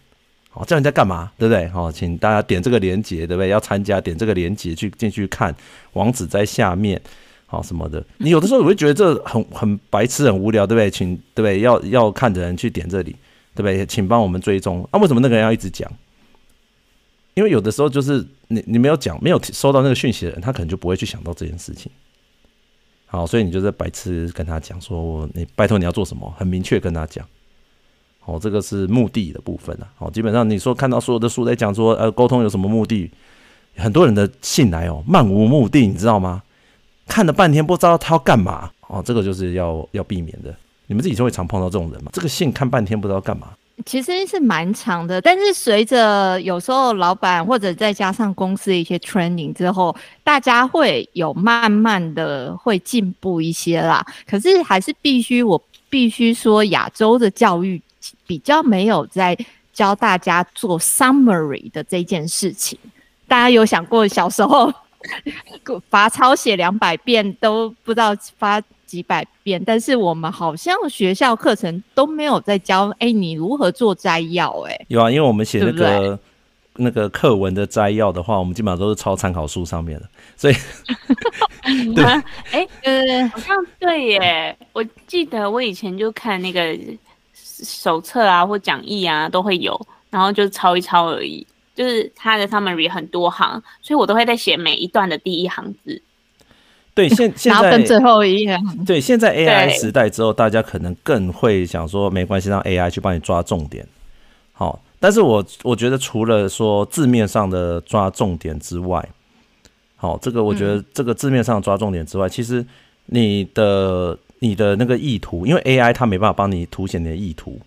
好，叫人家干嘛，对不对？好，请大家点这个链接，对不对？要参加，点这个链接去进去看，网址在下面，好什么的。你有的时候我会觉得这很很白痴，很无聊，对不对？请对不对？要要看的人去点这里。对不对？请帮我们追踪。啊，为什么那个人要一直讲？因为有的时候就是你你没有讲，没有收到那个讯息的人，他可能就不会去想到这件事情。好，所以你就在白痴跟他讲说，我你拜托你要做什么，很明确跟他讲。好，这个是目的的部分啊。好，基本上你说看到所有的书在讲说，呃，沟通有什么目的？很多人的信来哦，漫无目的，你知道吗？看了半天不知道他要干嘛。哦，这个就是要要避免的。你们自己就会常碰到这种人吗？这个信看半天不知道干嘛。其实是蛮长的，但是随着有时候老板或者再加上公司的一些 training 之后，大家会有慢慢的会进步一些啦。可是还是必须，我必须说，亚洲的教育比较没有在教大家做 summary 的这件事情。大家有想过小时候 罚抄写两百遍都不知道发几百遍，但是我们好像学校课程都没有在教，哎、欸，你如何做摘要、欸？哎，有啊，因为我们写那个那个课文的摘要的话，我们基本上都是抄参考书上面的，所以，对，哎、欸，呃，好像对耶，我记得我以前就看那个手册啊或讲义啊都会有，然后就抄一抄而已，就是它的 summary 很多行，所以我都会在写每一段的第一行字。对，现现在最后一页。对，现在 AI 时代之后，大家可能更会想说，没关系，让 AI 去帮你抓重点。好，但是我我觉得除了说字面上的抓重点之外，好，这个我觉得这个字面上抓重点之外，嗯、其实你的你的那个意图，因为 AI 它没办法帮你凸显你的意图，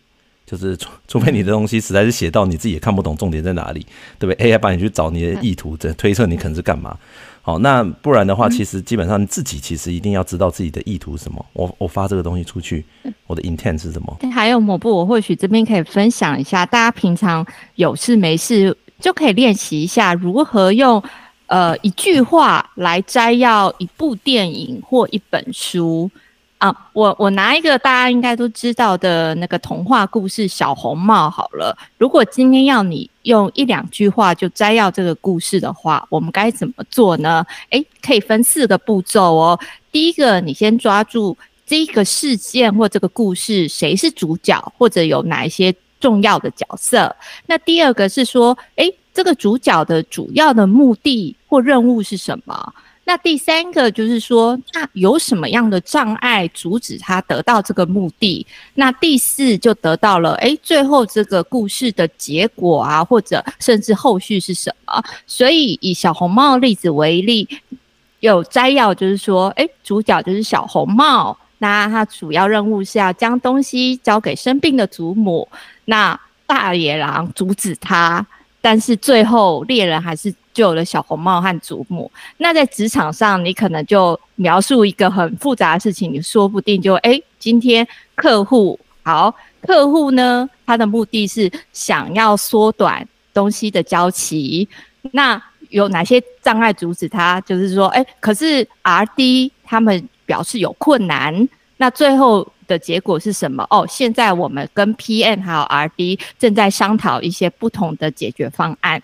就是除除非你的东西实在是写到你自己也看不懂重点在哪里，对不对？AI 帮你去找你的意图，这推测你可能是干嘛。好，那不然的话，其实基本上你自己其实一定要知道自己的意图是什么。我我发这个东西出去，我的 intent 是什么？还有某部，我或许这边可以分享一下，大家平常有事没事就可以练习一下如何用呃一句话来摘要一部电影或一本书。啊，我我拿一个大家应该都知道的那个童话故事《小红帽》好了。如果今天要你用一两句话就摘要这个故事的话，我们该怎么做呢？诶，可以分四个步骤哦。第一个，你先抓住这个事件或这个故事谁是主角，或者有哪一些重要的角色。那第二个是说，诶，这个主角的主要的目的或任务是什么？那第三个就是说，那有什么样的障碍阻止他得到这个目的？那第四就得到了，诶，最后这个故事的结果啊，或者甚至后续是什么？所以以小红帽例子为例，有摘要就是说，诶，主角就是小红帽，那他主要任务是要将东西交给生病的祖母，那大野狼阻止他。但是最后猎人还是就有了小红帽和祖母。那在职场上，你可能就描述一个很复杂的事情，你说不定就哎、今天客户好，客户呢，他的目的是想要缩短东西的交期，那有哪些障碍阻止他？就是说，哎、可是 RD 他们表示有困难，那最后。的结果是什么？哦，现在我们跟 PM 还有 RD 正在商讨一些不同的解决方案，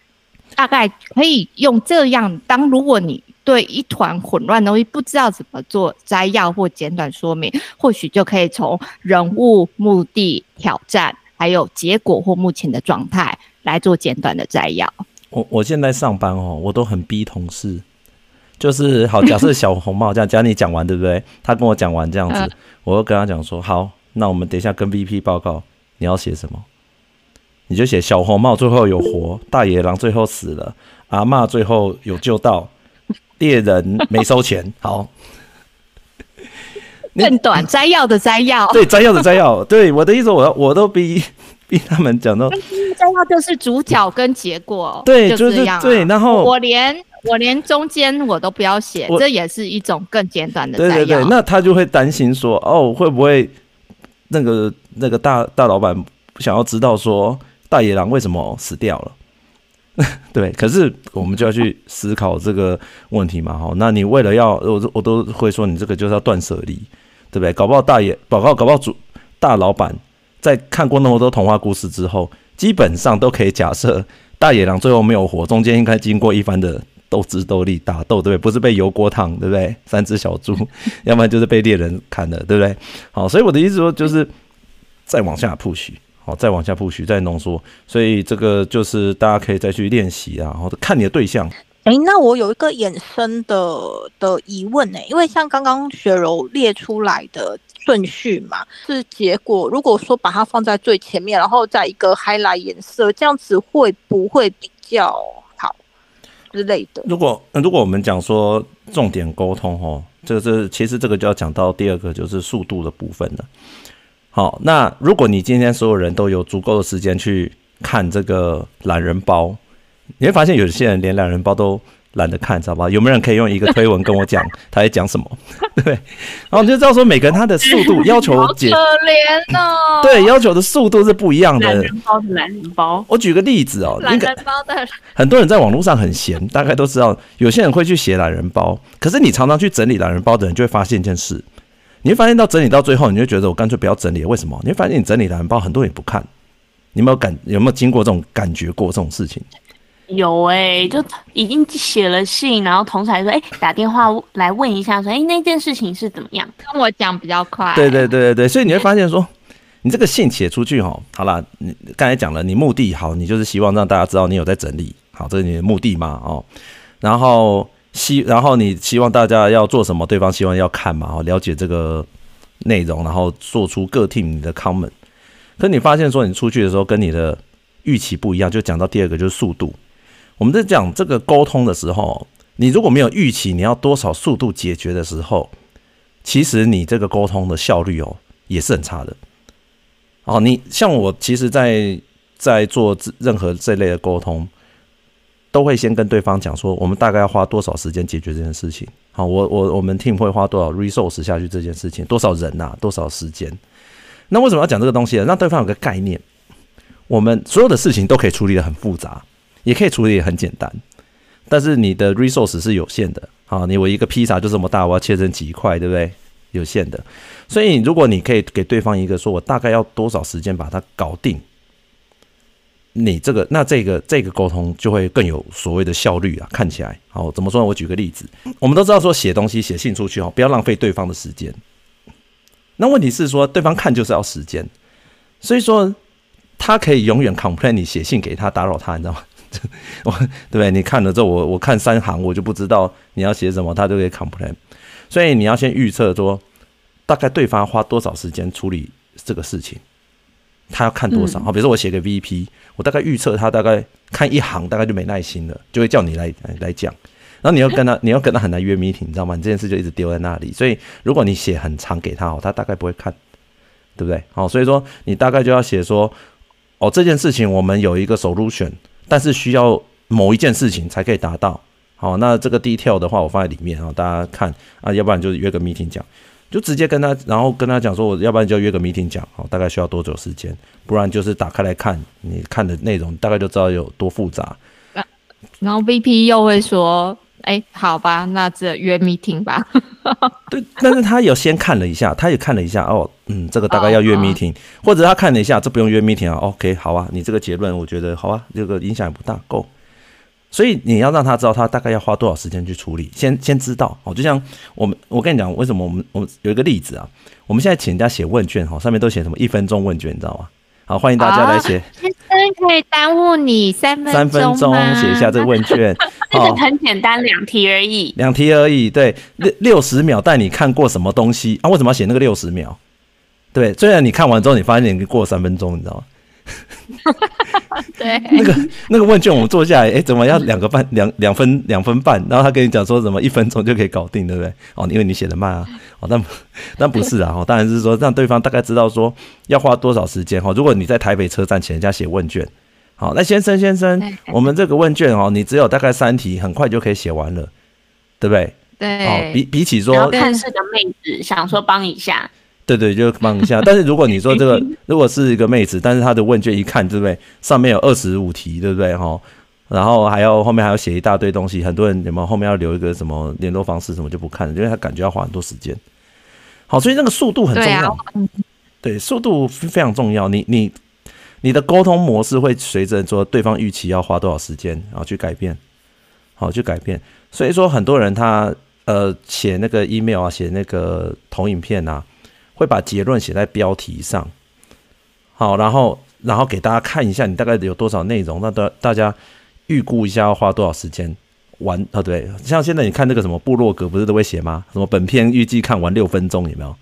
大概可以用这样。当如果你对一团混乱的东西不知道怎么做摘要或简短说明，或许就可以从人物、目的、挑战，还有结果或目前的状态来做简短的摘要。我我现在上班哦，我都很逼同事。就是好，假设小红帽这样，假如你讲完对不对？他跟我讲完这样子，嗯、我就跟他讲说，好，那我们等一下跟 VP 报告，你要写什么？你就写小红帽最后有活，大野狼最后死了，阿嬷最后有救到，猎人没收钱。好，更短摘要的摘要，对，摘要的摘要，对，我的意思我，我我都逼 逼他们讲到摘要就是主角跟结果，对，就这样、啊就是对，然后我连。我连中间我都不要写，这也是一种更简短的。对对对，那他就会担心说，哦，会不会那个那个大大老板想要知道说大野狼为什么死掉了？对，可是我们就要去思考这个问题嘛。哈，那你为了要我我都会说，你这个就是要断舍离，对不对？搞不好大野，搞不好搞不好主大老板在看过那么多童话故事之后，基本上都可以假设大野狼最后没有活，中间应该经过一番的。斗智斗力打斗，对不对？不是被油锅烫，对不对？三只小猪，要不然就是被猎人砍了，对不对？好，所以我的意思说就是再往下 push，好，再往下 push，再浓缩。所以这个就是大家可以再去练习啊，然后看你的对象。哎，那我有一个衍生的的疑问呢，因为像刚刚雪柔列出来的顺序嘛，是结果。如果说把它放在最前面，然后再一个 highlight 颜色，这样子会不会比较好？之类的。如果如果我们讲说重点沟通哦，这个是其实这个就要讲到第二个就是速度的部分了。好，那如果你今天所有人都有足够的时间去看这个懒人包，你会发现有些人连懒人包都。懒得看，知道吧？有没有人可以用一个推文跟我讲他在讲什么？对，然后你就知道说每个人他的速度要求解，可怜哦。对，要求的速度是不一样的。懒人包的懒人包。我举个例子哦，懒人包的。很多人在网络上很闲，大概都知道，有些人会去写懒人包。可是你常常去整理懒人包的人，就会发现一件事，你会发现到整理到最后，你就觉得我干脆不要整理了。为什么？你会发现你整理的很包，很多人也不看。你有没有感？有没有经过这种感觉过这种事情？有哎、欸，就已经写了信，然后同事还说，哎、欸，打电话来问一下，说，哎、欸，那件事情是怎么样？跟我讲比较快。对对对对对，所以你会发现说，你这个信写出去哈，好了，你刚才讲了，你目的好，你就是希望让大家知道你有在整理，好，这是你的目的嘛，哦，然后希，然后你希望大家要做什么，对方希望要看嘛，哦，了解这个内容，然后做出各听你的 comment。可你发现说，你出去的时候跟你的预期不一样，就讲到第二个就是速度。我们在讲这个沟通的时候，你如果没有预期你要多少速度解决的时候，其实你这个沟通的效率哦也是很差的。哦，你像我，其实在在做任何这类的沟通，都会先跟对方讲说，我们大概要花多少时间解决这件事情。好，我我我们 team 会花多少 resource 下去这件事情，多少人呐，多少时间？那为什么要讲这个东西？让对方有个概念，我们所有的事情都可以处理得很复杂。也可以处理也很简单，但是你的 resource 是有限的。好，你我一个披萨就这么大，我要切成几块，对不对？有限的。所以如果你可以给对方一个说，我大概要多少时间把它搞定，你这个那这个这个沟通就会更有所谓的效率啊。看起来好，怎么说呢？我举个例子，我们都知道说写东西写信出去哦，不要浪费对方的时间。那问题是说对方看就是要时间，所以说他可以永远 complain 你写信给他打扰他，你知道吗？我对不对？你看了之后，我我看三行，我就不知道你要写什么，他就可以 complain。所以你要先预测说，大概对方花多少时间处理这个事情，他要看多少。好，比如说我写个 VP，我大概预测他大概看一行，大概就没耐心了，就会叫你来来来讲。然后你要跟他，你要跟他很难约 meeting，你知道吗？你这件事就一直丢在那里。所以如果你写很长给他哦，他大概不会看，对不对？好，所以说你大概就要写说，哦，这件事情我们有一个 solution。但是需要某一件事情才可以达到。好，那这个 detail 的话，我放在里面啊，大家看啊，要不然就是约个 meeting 讲，就直接跟他，然后跟他讲说，我要不然就约个 meeting 讲，哦，大概需要多久时间？不然就是打开来看，你看的内容大概就知道有多复杂。然后 VP 又会说，哎，好吧，那这约 meeting 吧。对，但是他有先看了一下，他也看了一下，哦，嗯，这个大概要约 meeting，、oh, oh. 或者他看了一下，这不用约 meeting 啊，OK，好啊，你这个结论我觉得好啊，这个影响也不大，够。所以你要让他知道他大概要花多少时间去处理，先先知道哦。就像我们，我跟你讲，为什么我们我们有一个例子啊？我们现在请人家写问卷哈，上面都写什么一分钟问卷，你知道吗？好，欢迎大家来写。先生可以耽误你三分钟三分钟写一下这个问卷，这个很简单，两题而已。两题而已，对，六六十秒带你看过什么东西啊？为什么要写那个六十秒？对，虽然你看完之后你发现你过了三分钟，你知道吗？对，那个那个问卷我们做下来，哎、欸，怎么要两个半两两分两分半？然后他跟你讲说什么一分钟就可以搞定，对不对？哦，因为你写的慢啊，哦，但但不是啊，哦，当然是说让对方大概知道说要花多少时间哈。如果你在台北车站请人家写问卷，好，那先生先生，我们这个问卷哦，你只有大概三题，很快就可以写完了，对不对？对，哦，比比起说看是个妹子，想说帮一下。对对，就帮一下。但是如果你说这个，如果是一个妹子，但是她的问卷一看，对不对？上面有二十五题，对不对？哈，然后还要后面还要写一大堆东西，很多人有没有后面要留一个什么联络方式什么就不看了，因为他感觉要花很多时间。好，所以那个速度很重要。对啊，对，速度非常重要。你你你的沟通模式会随着说对方预期要花多少时间，然后去改变，好去改变。所以说很多人他呃写那个 email 啊，写那个投影片啊。会把结论写在标题上，好，然后然后给大家看一下你大概有多少内容，那大大家预估一下要花多少时间完啊？对，像现在你看那个什么部落格不是都会写吗？什么本片预计看完六分钟，有没有？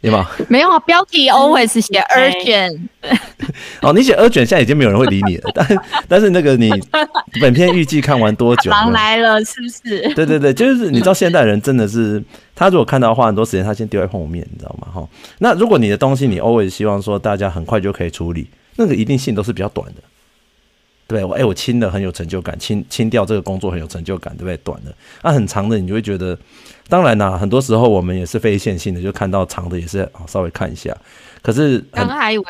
有吗？没有啊，标题 always 写 urgent。哦，你写 urgent，现在已经没有人会理你了。但但是那个你 本片预计看完多久？狼来了，是不是？对对对，就是你知道现代人真的是，他如果看到花很多时间，他先丢在后面，你知道吗？哈，那如果你的东西你 always 希望说大家很快就可以处理，那个一定性都是比较短的。对，我哎，我清的很有成就感，清清掉这个工作很有成就感，对不对？短的，那、啊、很长的，你就会觉得，当然啦，很多时候我们也是非线性的，就看到长的也是稍微看一下。可是刚刚还以为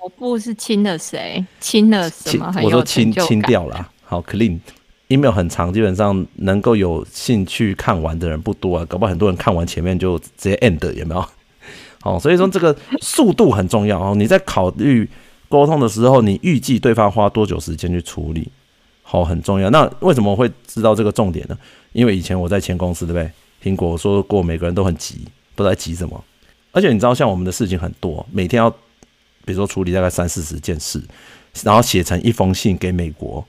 我不是清了谁，清了什么？我说清清掉了，好 clean，email 很长，基本上能够有兴趣看完的人不多啊，搞不好很多人看完前面就直接 end，有没有？好，所以说这个速度很重要哦，你在考虑。沟通的时候，你预计对方花多久时间去处理，好，很重要。那为什么会知道这个重点呢？因为以前我在前公司，对不对？苹果说过，每个人都很急，不知道急什么。而且你知道，像我们的事情很多，每天要，比如说处理大概三四十件事，然后写成一封信给美国。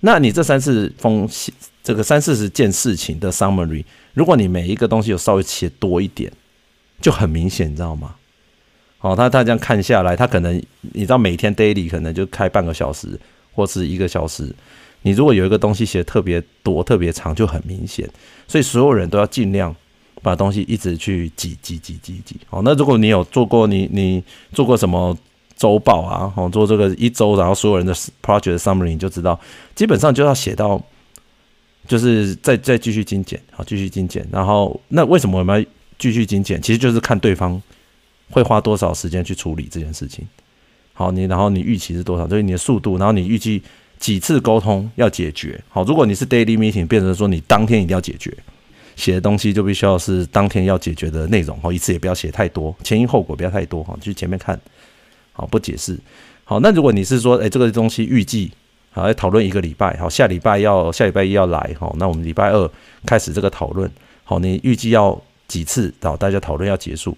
那你这三四封信，这个三四十件事情的 summary，如果你每一个东西有稍微写多一点，就很明显，你知道吗？哦，他他这样看下来，他可能你知道每天 daily 可能就开半个小时或是一个小时。你如果有一个东西写特别多、特别长，就很明显。所以所有人都要尽量把东西一直去挤挤挤挤挤。好，那如果你有做过你你做过什么周报啊？哦，做这个一周，然后所有人的 project summary，你就知道，基本上就要写到，就是再再继续精简，好，继续精简。然后那为什么我们要继续精简？其实就是看对方。会花多少时间去处理这件事情？好，你然后你预期是多少？就是你的速度，然后你预计几次沟通要解决？好，如果你是 daily meeting，变成说你当天一定要解决，写的东西就必须要是当天要解决的内容。好，一次也不要写太多，前因后果不要太多。好，就前面看，好不解释。好，那如果你是说，哎，这个东西预计好要讨论一个礼拜，好，下礼拜要下礼拜一要来，好，那我们礼拜二开始这个讨论。好，你预计要几次？好，大家讨论要结束。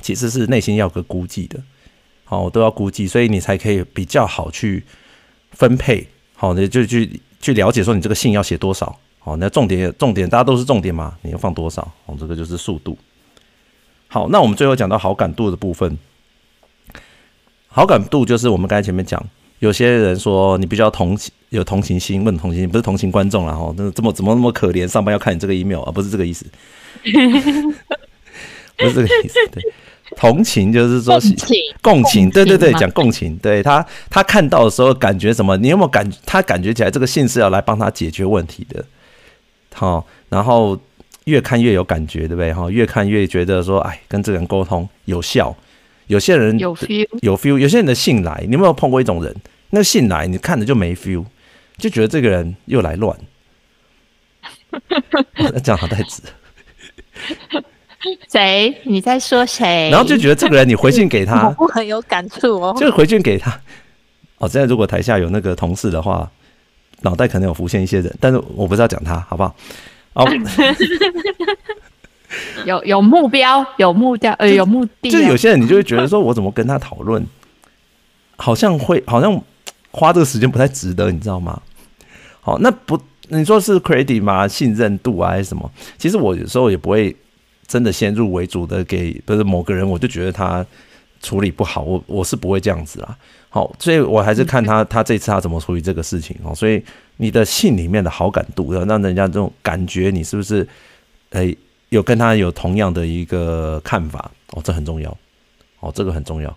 其实是内心要个估计的，好，我都要估计，所以你才可以比较好去分配，好，你就去去了解说你这个信要写多少，好，那重点重点大家都是重点嘛，你要放多少，哦，这个就是速度。好，那我们最后讲到好感度的部分，好感度就是我们刚才前面讲，有些人说你比较同情，有同情心，问同情心不是同情观众啦，哈，那怎么怎么那么可怜，上班要看你这个 email 啊，不是这个意思。不是这个意思，对，同情就是说共情，共情，对对对，讲共情，对他他看到的时候感觉什么？你有没有感？他感觉起来这个信是要来帮他解决问题的，好，然后越看越有感觉，对不对？哈，越看越觉得说，哎，跟这个人沟通有效。有些人有 feel，有 feel，有些人的信来，你有没有碰过一种人？那个信来，你看着就没 feel，就觉得这个人又来乱。讲好太直。谁？你在说谁？然后就觉得这个人，你回信给他，我很有感触哦。就回信给他。哦，现在如果台下有那个同事的话，脑袋可能有浮现一些人，但是我不知道讲他，好不好？哦。有有目标，有目标，呃，有目的。就有些人，你就会觉得说，我怎么跟他讨论，好像会，好像花这个时间不太值得，你知道吗？好，那不，你说是 credit 吗？信任度啊，还是什么？其实我有时候也不会真的先入为主的给，不是某个人，我就觉得他处理不好，我我是不会这样子啦。好，所以我还是看他他这次他怎么处理这个事情哦。所以你的信里面的好感度，要让人家这种感觉，你是不是？哎。有跟他有同样的一个看法哦，这很重要哦，这个很重要。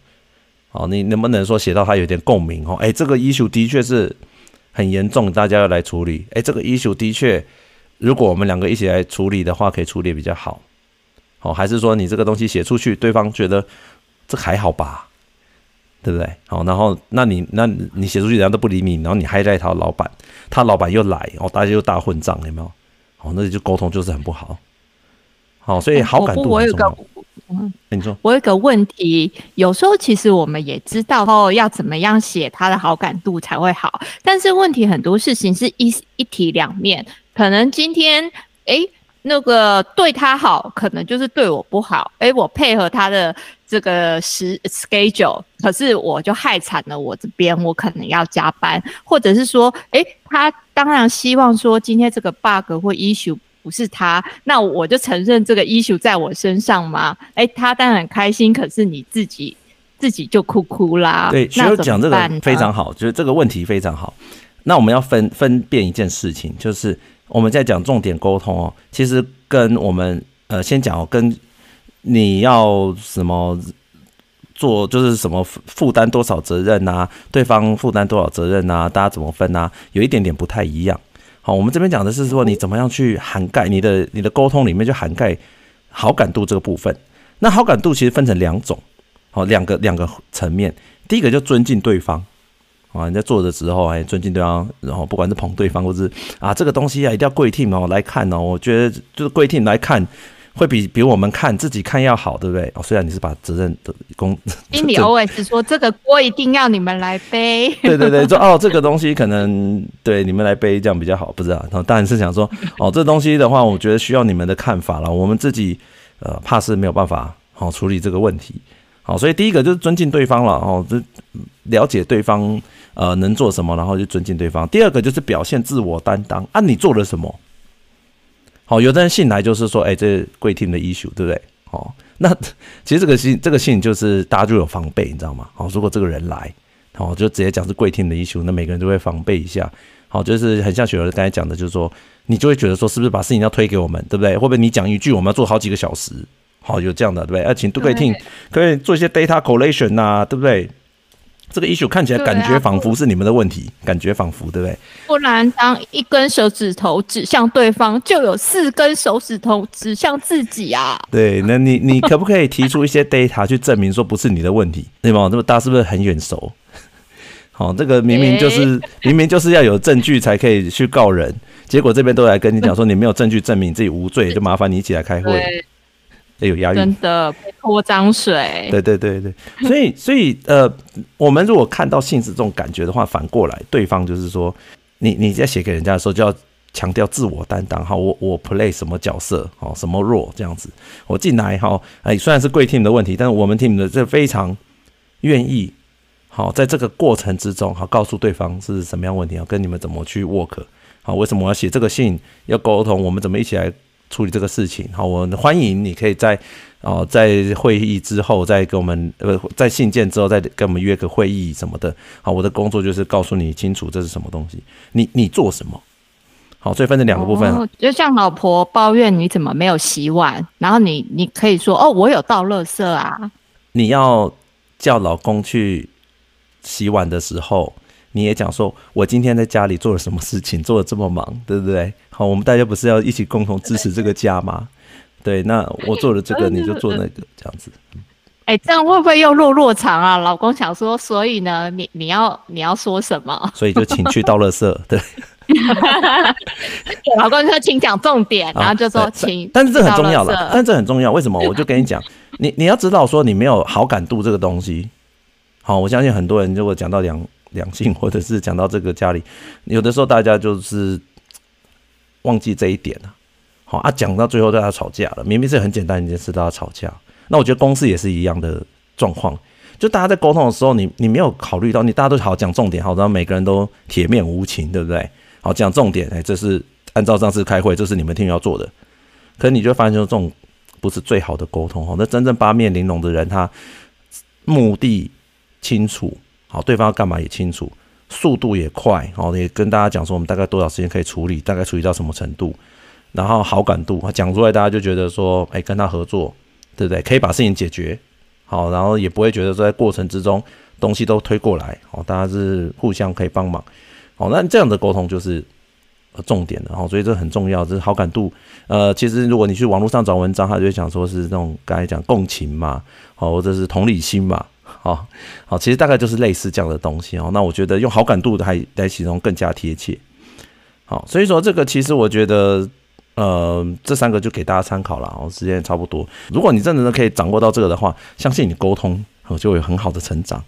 好，你能不能说写到他有点共鸣哦？哎，这个 issue 的确是很严重，大家要来处理。哎，这个 issue 的确，如果我们两个一起来处理的话，可以处理比较好。哦，还是说你这个东西写出去，对方觉得这还好吧？对不对？好，然后那你那你写出去，人家都不理你，然后你还在他老板，他老板又来哦，大家又大混账，有没有？哦，那就沟通就是很不好。好，所以好感度很重要。我，我有个，嗯，你说，我有个问题，有时候其实我们也知道哦，要怎么样写他的好感度才会好，但是问题很多事情是一一体两面，可能今天哎那个对他好，可能就是对我不好，哎，我配合他的这个时 schedule，可是我就害惨了我这边，我可能要加班，或者是说，哎，他当然希望说今天这个 bug 或 issue。不是他，那我就承认这个 issue 在我身上吗？哎、欸，他当然很开心，可是你自己自己就哭哭啦。对，其实讲这个非常好，就是这个问题非常好。那我们要分分辨一件事情，就是我们在讲重点沟通哦，其实跟我们呃先讲哦，跟你要什么做，就是什么负担多少责任啊，对方负担多少责任啊，大家怎么分啊，有一点点不太一样。好，我们这边讲的是说，你怎么样去涵盖你的你的沟通里面，就涵盖好感度这个部分。那好感度其实分成两种，好，两个两个层面。第一个就尊敬对方，啊，你在做的时候哎，尊敬对方，然后不管是捧对方，或是啊，这个东西啊，一定要贵 team 哦来看哦，我觉得就是贵 team 来看。会比比我们看自己看要好，对不对？哦，虽然你是把责任的公，心里 OS 说这个锅一定要你们来背。对对对，说哦，这个东西可能对你们来背这样比较好，不知道。然后当然是想说，哦，这东西的话，我觉得需要你们的看法了。我们自己呃，怕是没有办法好处理这个问题。好，所以第一个就是尊敬对方了哦，就了解对方呃能做什么，然后就尊敬对方。第二个就是表现自我担当啊，你做了什么？好，有的人信来就是说，哎、欸，这贵 team 的 issue，对不对？哦，那 其实这个信，这个信就是大家就有防备，你知道吗？好，如果这个人来，好，就直接讲是贵 team 的 issue，那每个人都会防备一下。好，就是很像雪儿刚才讲的，就是说，你就会觉得说，是不是把事情要推给我们，对不对？会不会你讲一句，我们要做好几个小时？好，有这样的，对不对？要请贵 team 可以做一些 data collation 呐、啊，对不对？这个 issue 看起来感觉仿佛是你们的问题，啊、感觉仿佛对不对？不然，当一根手指头指向对方，就有四根手指头指向自己啊！对，那你你可不可以提出一些 data 去证明说不是你的问题？对吗？这么大是不是很眼熟？好，这个明明就是、欸、明明就是要有证据才可以去告人，结果这边都来跟你讲说你没有证据证明自己无罪，就麻烦你一起来开会。有压力，真的泼脏水。对对对对，所以所以呃，我们如果看到信是这种感觉的话，反过来，对方就是说，你你在写给人家的时候，就要强调自我担当。好，我我 play 什么角色，好，什么 role 这样子。我进来哈，哎，虽然是贵 team 的问题，但是我们 team 的这非常愿意，好，在这个过程之中，好，告诉对方是什么样问题，要跟你们怎么去 work。好，为什么我要写这个信？要沟通，我们怎么一起来？处理这个事情，好，我欢迎你可以在哦，在会议之后再跟我们呃，在信件之后再跟我们约个会议什么的。好，我的工作就是告诉你清楚这是什么东西，你你做什么？好，所以分成两个部分。哦，就像老婆抱怨你怎么没有洗碗，然后你你可以说哦，我有倒垃圾啊。你要叫老公去洗碗的时候，你也讲说，我今天在家里做了什么事情，做的这么忙，对不对？好，我们大家不是要一起共同支持这个家吗？对，那我做了这个，你就做那个，这样子。哎，这样会不会又落落场啊？老公想说，所以呢，你你要你要说什么？所以就请去倒垃圾，对。老公说，请讲重点，然后就说请。但是这很重要了，但这很重要，为什么？我就跟你讲，你你要知道说，你没有好感度这个东西。好，我相信很多人如果讲到两两性，或者是讲到这个家里，有的时候大家就是忘记这一点了。好啊，讲到最后大家吵架了，明明是很简单一件事大家吵架。那我觉得公司也是一样的状况，就大家在沟通的时候，你你没有考虑到，你大家都好讲重点，好，然后每个人都铁面无情，对不对？好，讲重点，哎，这是按照上次开会，这是你们听要做的。可是你就发现说，这种不是最好的沟通，哈，那真正八面玲珑的人，他目的清楚，好，对方要干嘛也清楚，速度也快，好，也跟大家讲说，我们大概多少时间可以处理，大概处理到什么程度，然后好感度，讲出来，大家就觉得说，哎，跟他合作。对不对？可以把事情解决好，然后也不会觉得说在过程之中东西都推过来，好，大家是互相可以帮忙，好，那这样的沟通就是重点的，好，所以这很重要，这是好感度。呃，其实如果你去网络上找文章，他就会讲说是那种刚才讲共情嘛，好，或者是同理心嘛，好，好，其实大概就是类似这样的东西哦。那我觉得用好感度的还来形容更加贴切，好，所以说这个其实我觉得。呃，这三个就给大家参考了，哦，时间也差不多。如果你真的可以掌握到这个的话，相信你沟通就会有很好的成长。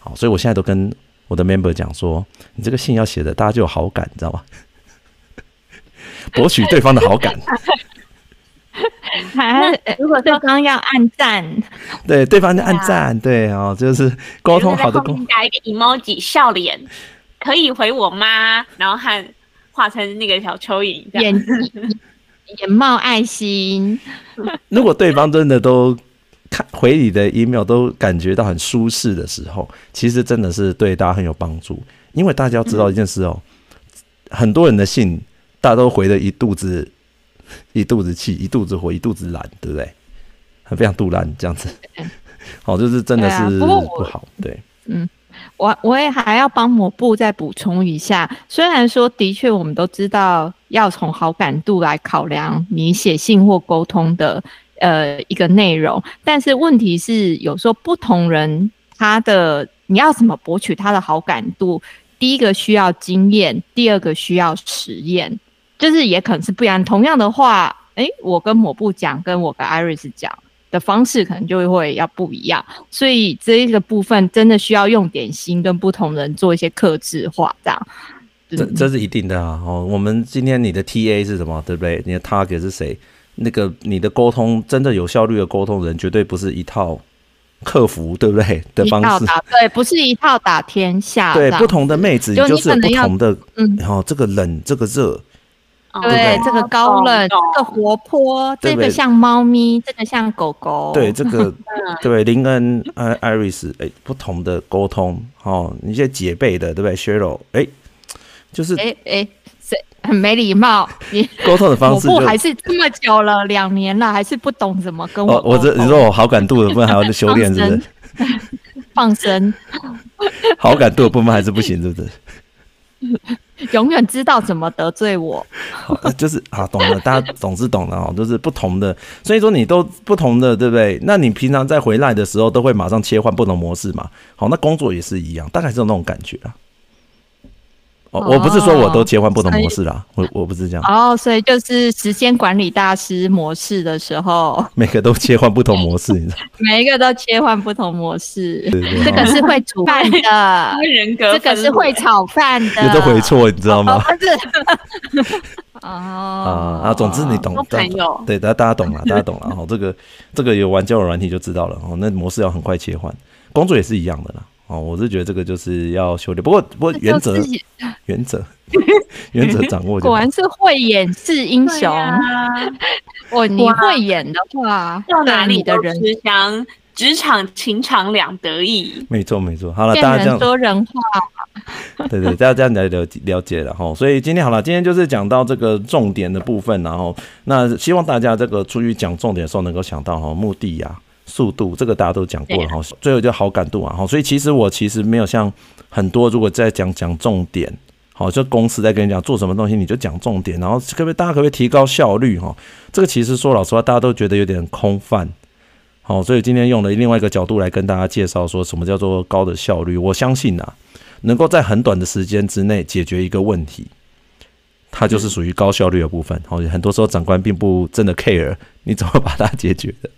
好，所以我现在都跟我的 member 讲说，你这个信要写的，大家就有好感，你知道吗？博取对方的好感。还如果对方要 按赞，对，对方就按赞，对哦，就是沟通好的沟通。加一个 emoji 笑脸，可以回我吗？然后和。画成那个小蚯蚓，眼眼冒爱心。如果对方真的都看回你的 email 都感觉到很舒适的时候，其实真的是对大家很有帮助。因为大家要知道一件事哦，嗯、很多人的信大家都回了一肚子 一肚子气，一肚子火，一肚子懒，对不对？很非常肚懒这样子。好，就是真的是不好，对，嗯。我我也还要帮抹布再补充一下，虽然说的确我们都知道要从好感度来考量你写信或沟通的呃一个内容，但是问题是有时候不同人他的你要怎么博取他的好感度，第一个需要经验，第二个需要实验，就是也可能是不一样。同样的话，诶，我跟抹布讲，跟我跟 Iris 讲。的方式可能就会要不一样，所以这一个部分真的需要用点心，跟不同人做一些克制化，这样。这这是一定的啊！哦，我们今天你的 TA 是什么，对不对？你的 target 是谁？那个你的沟通真的有效率的沟通人，绝对不是一套客服，对不对？的方式对，不是一套打天下。对，不同的妹子就是不同的，嗯，然后这个冷，这个热。对，对，这个高冷，这个活泼，这个像猫咪，这个像狗狗。对，这个 对林恩、艾艾瑞斯，哎，不同的沟通，哦，一些姐辈的，对不对？Sheryl，哎，就是哎哎，谁很没礼貌？你 沟通的方式，我还是这么久了，两年了，还是不懂怎么跟我、哦。我这你说我好感度的部分还要修炼，是不是？放生。好感度的部分还是不行，是不是？永远知道怎么得罪我，好，就是啊，懂了，大家总是懂的哦，就是不同的，所以说你都不同的，对不对？那你平常在回来的时候，都会马上切换不同模式嘛？好，那工作也是一样，大概是有那种感觉啊。哦，我不是说我都切换不同模式啦，我我不是这样。哦，所以就是时间管理大师模式的时候，每个都切换不同模式，你知道？每一个都切换不同模式，对对对，这个是会煮饭的 人格，这个是会炒饭的，有的回错，你知道吗？哦，啊啊，总之你懂，对，大家大家懂了，大家懂了。哦，这个这个有玩交友软体就知道了。哦，那模式要很快切换，工作也是一样的啦。哦，我是觉得这个就是要修炼，不过不过原则原则 原则掌握，果然是会演是英雄。哦，你会演的话，到哪里的人想职场情场两得意。没错没错，好了，大家这样说人话，对对，大家这样来了了解了哈。所以今天好了，今天就是讲到这个重点的部分，然后那希望大家这个出去讲重点的时候，能够想到哈目的呀。速度，这个大家都讲过了哈。最后就好感度啊哈。所以其实我其实没有像很多如果在讲讲重点，好，就公司在跟你讲做什么东西，你就讲重点，然后可不可以大家可不可以提高效率哈？这个其实说老实话，大家都觉得有点空泛。好，所以今天用了另外一个角度来跟大家介绍，说什么叫做高的效率。我相信啊，能够在很短的时间之内解决一个问题，它就是属于高效率的部分。好，很多时候长官并不真的 care 你怎么把它解决的。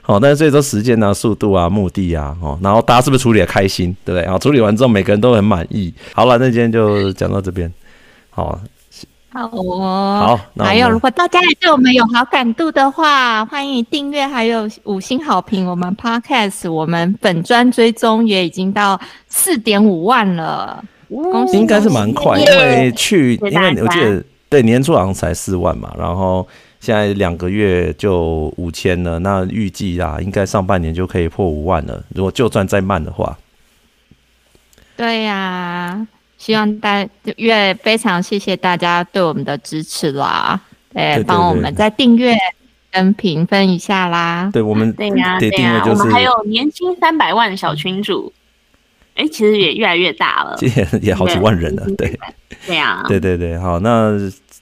好，但是所以说时间啊、速度啊、目的啊，哦，然后大家是不是处理的开心，对不对？好，处理完之后每个人都很满意。好了，那今天就讲到这边。好。好哦，好。还有，如果大家也对我们有好感度的话，欢迎订阅，还有五星好评。我们 Podcast，我们本专追踪也已经到四点五万了，恭喜！应该是蛮快，因为去，因为我记得对年初好像才四万嘛，然后现在两个月就五千了，那预计啊，应该上半年就可以破五万了。如果就算再慢的话，对呀、啊。希望大越非常谢谢大家对我们的支持啦，对，帮我们再订阅跟评分一下啦。对我们对呀对呀，我们还有年薪三百万的小群主，哎，其实也越来越大了，也也好几万人了。对对呀，对对对，好，那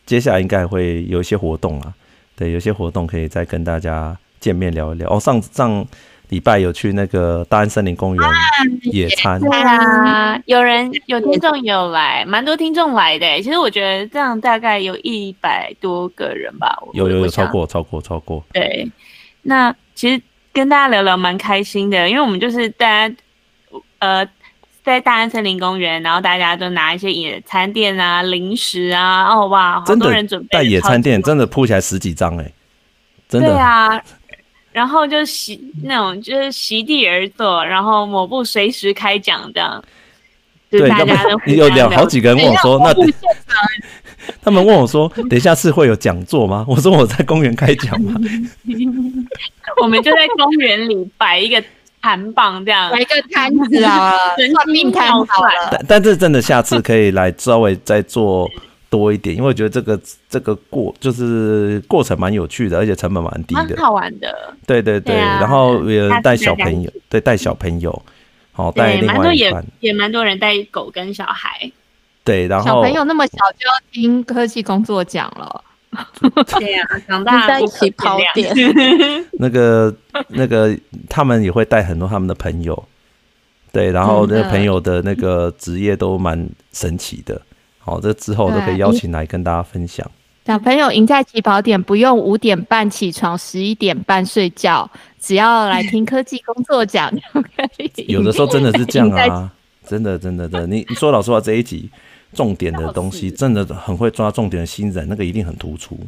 接下来应该会有一些活动啊，对，有些活动可以再跟大家见面聊一聊。哦，上上。礼拜有去那个大安森林公园野餐，对啊，有人有听众有来，蛮多听众来的。其实我觉得这样大概有一百多个人吧，有有有超过超过超过。对，那其实跟大家聊聊蛮开心的，因为我们就是大家呃在大安森林公园，然后大家都拿一些野餐垫啊、零食啊，哦哇，好多人准备带野餐垫，真的铺起来十几张哎，真的。对啊。然后就席那种就是席地而坐，然后某部随时开讲这样，对，大家都有两好几个人问我说，那 他们问我说，等一下是会有讲座吗？我说我在公园开讲吗？我们就在公园里摆一个摊棒这样，来一个摊子啊，算命摊好了。但但是真的下次可以来稍微再做。多一点，因为我觉得这个这个过就是过程蛮有趣的，而且成本蛮低的，蛮好玩的。对对对，然后有人带小朋友，对，带小朋友，好带另外一半，也蛮多人带狗跟小孩。对，然后小朋友那么小就要听科技工作讲了，对呀、啊，长大 在一起跑点。那个 那个他们也会带很多他们的朋友，对，然后那个朋友的那个职业都蛮神奇的。好，这之后都可以邀请来跟大家分享。小朋友赢在起跑点，不用五点半起床，十一点半睡觉，只要来听科技工作讲 就可以。有的时候真的是这样啊，真的真的真的。你你说老实话，这一集重点的东西真的很会抓重点的新人，那个一定很突出。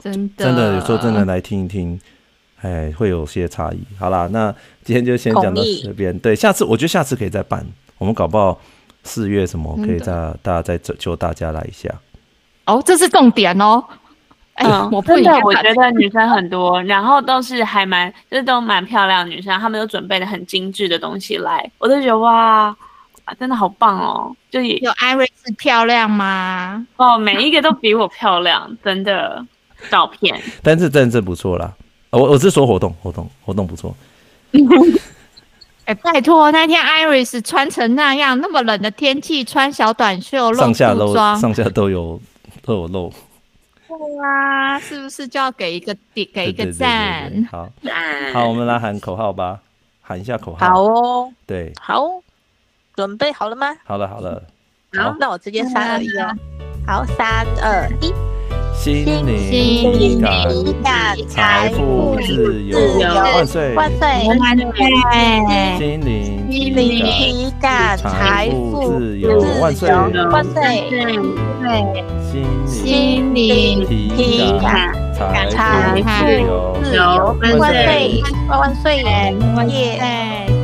真的真的有时候真的来听一听，哎，会有些差异。好啦，那今天就先讲到这边。对，下次我觉得下次可以再办，我们搞不好。四月什么可以再大家再求大家来一下？哦，这是重点哦。嗯，我真的我觉得女生很多，然后都是还蛮就是都蛮漂亮女生，她们都准备的很精致的东西来，我都觉得哇，真的好棒哦。就也有 Iris 漂亮吗？哦，每一个都比我漂亮，真的照片。但是真的是不错啦，我我是说活动活动活动不错。哎、欸，拜托，那天 Iris 穿成那样，那么冷的天气，穿小短袖露上下露，上下都有都有露。对啊，是不是就要给一个点，给一个赞？好，好，我们来喊口号吧，喊一下口号。好哦，对，好，准备好了吗？好了，好了。好，那我直接三二一哦。好，三二一。心灵体感，财富自由万岁万岁万岁！心灵心灵体感，财富自由万岁万岁！岁，心灵体感，财富自由万岁万岁！耶！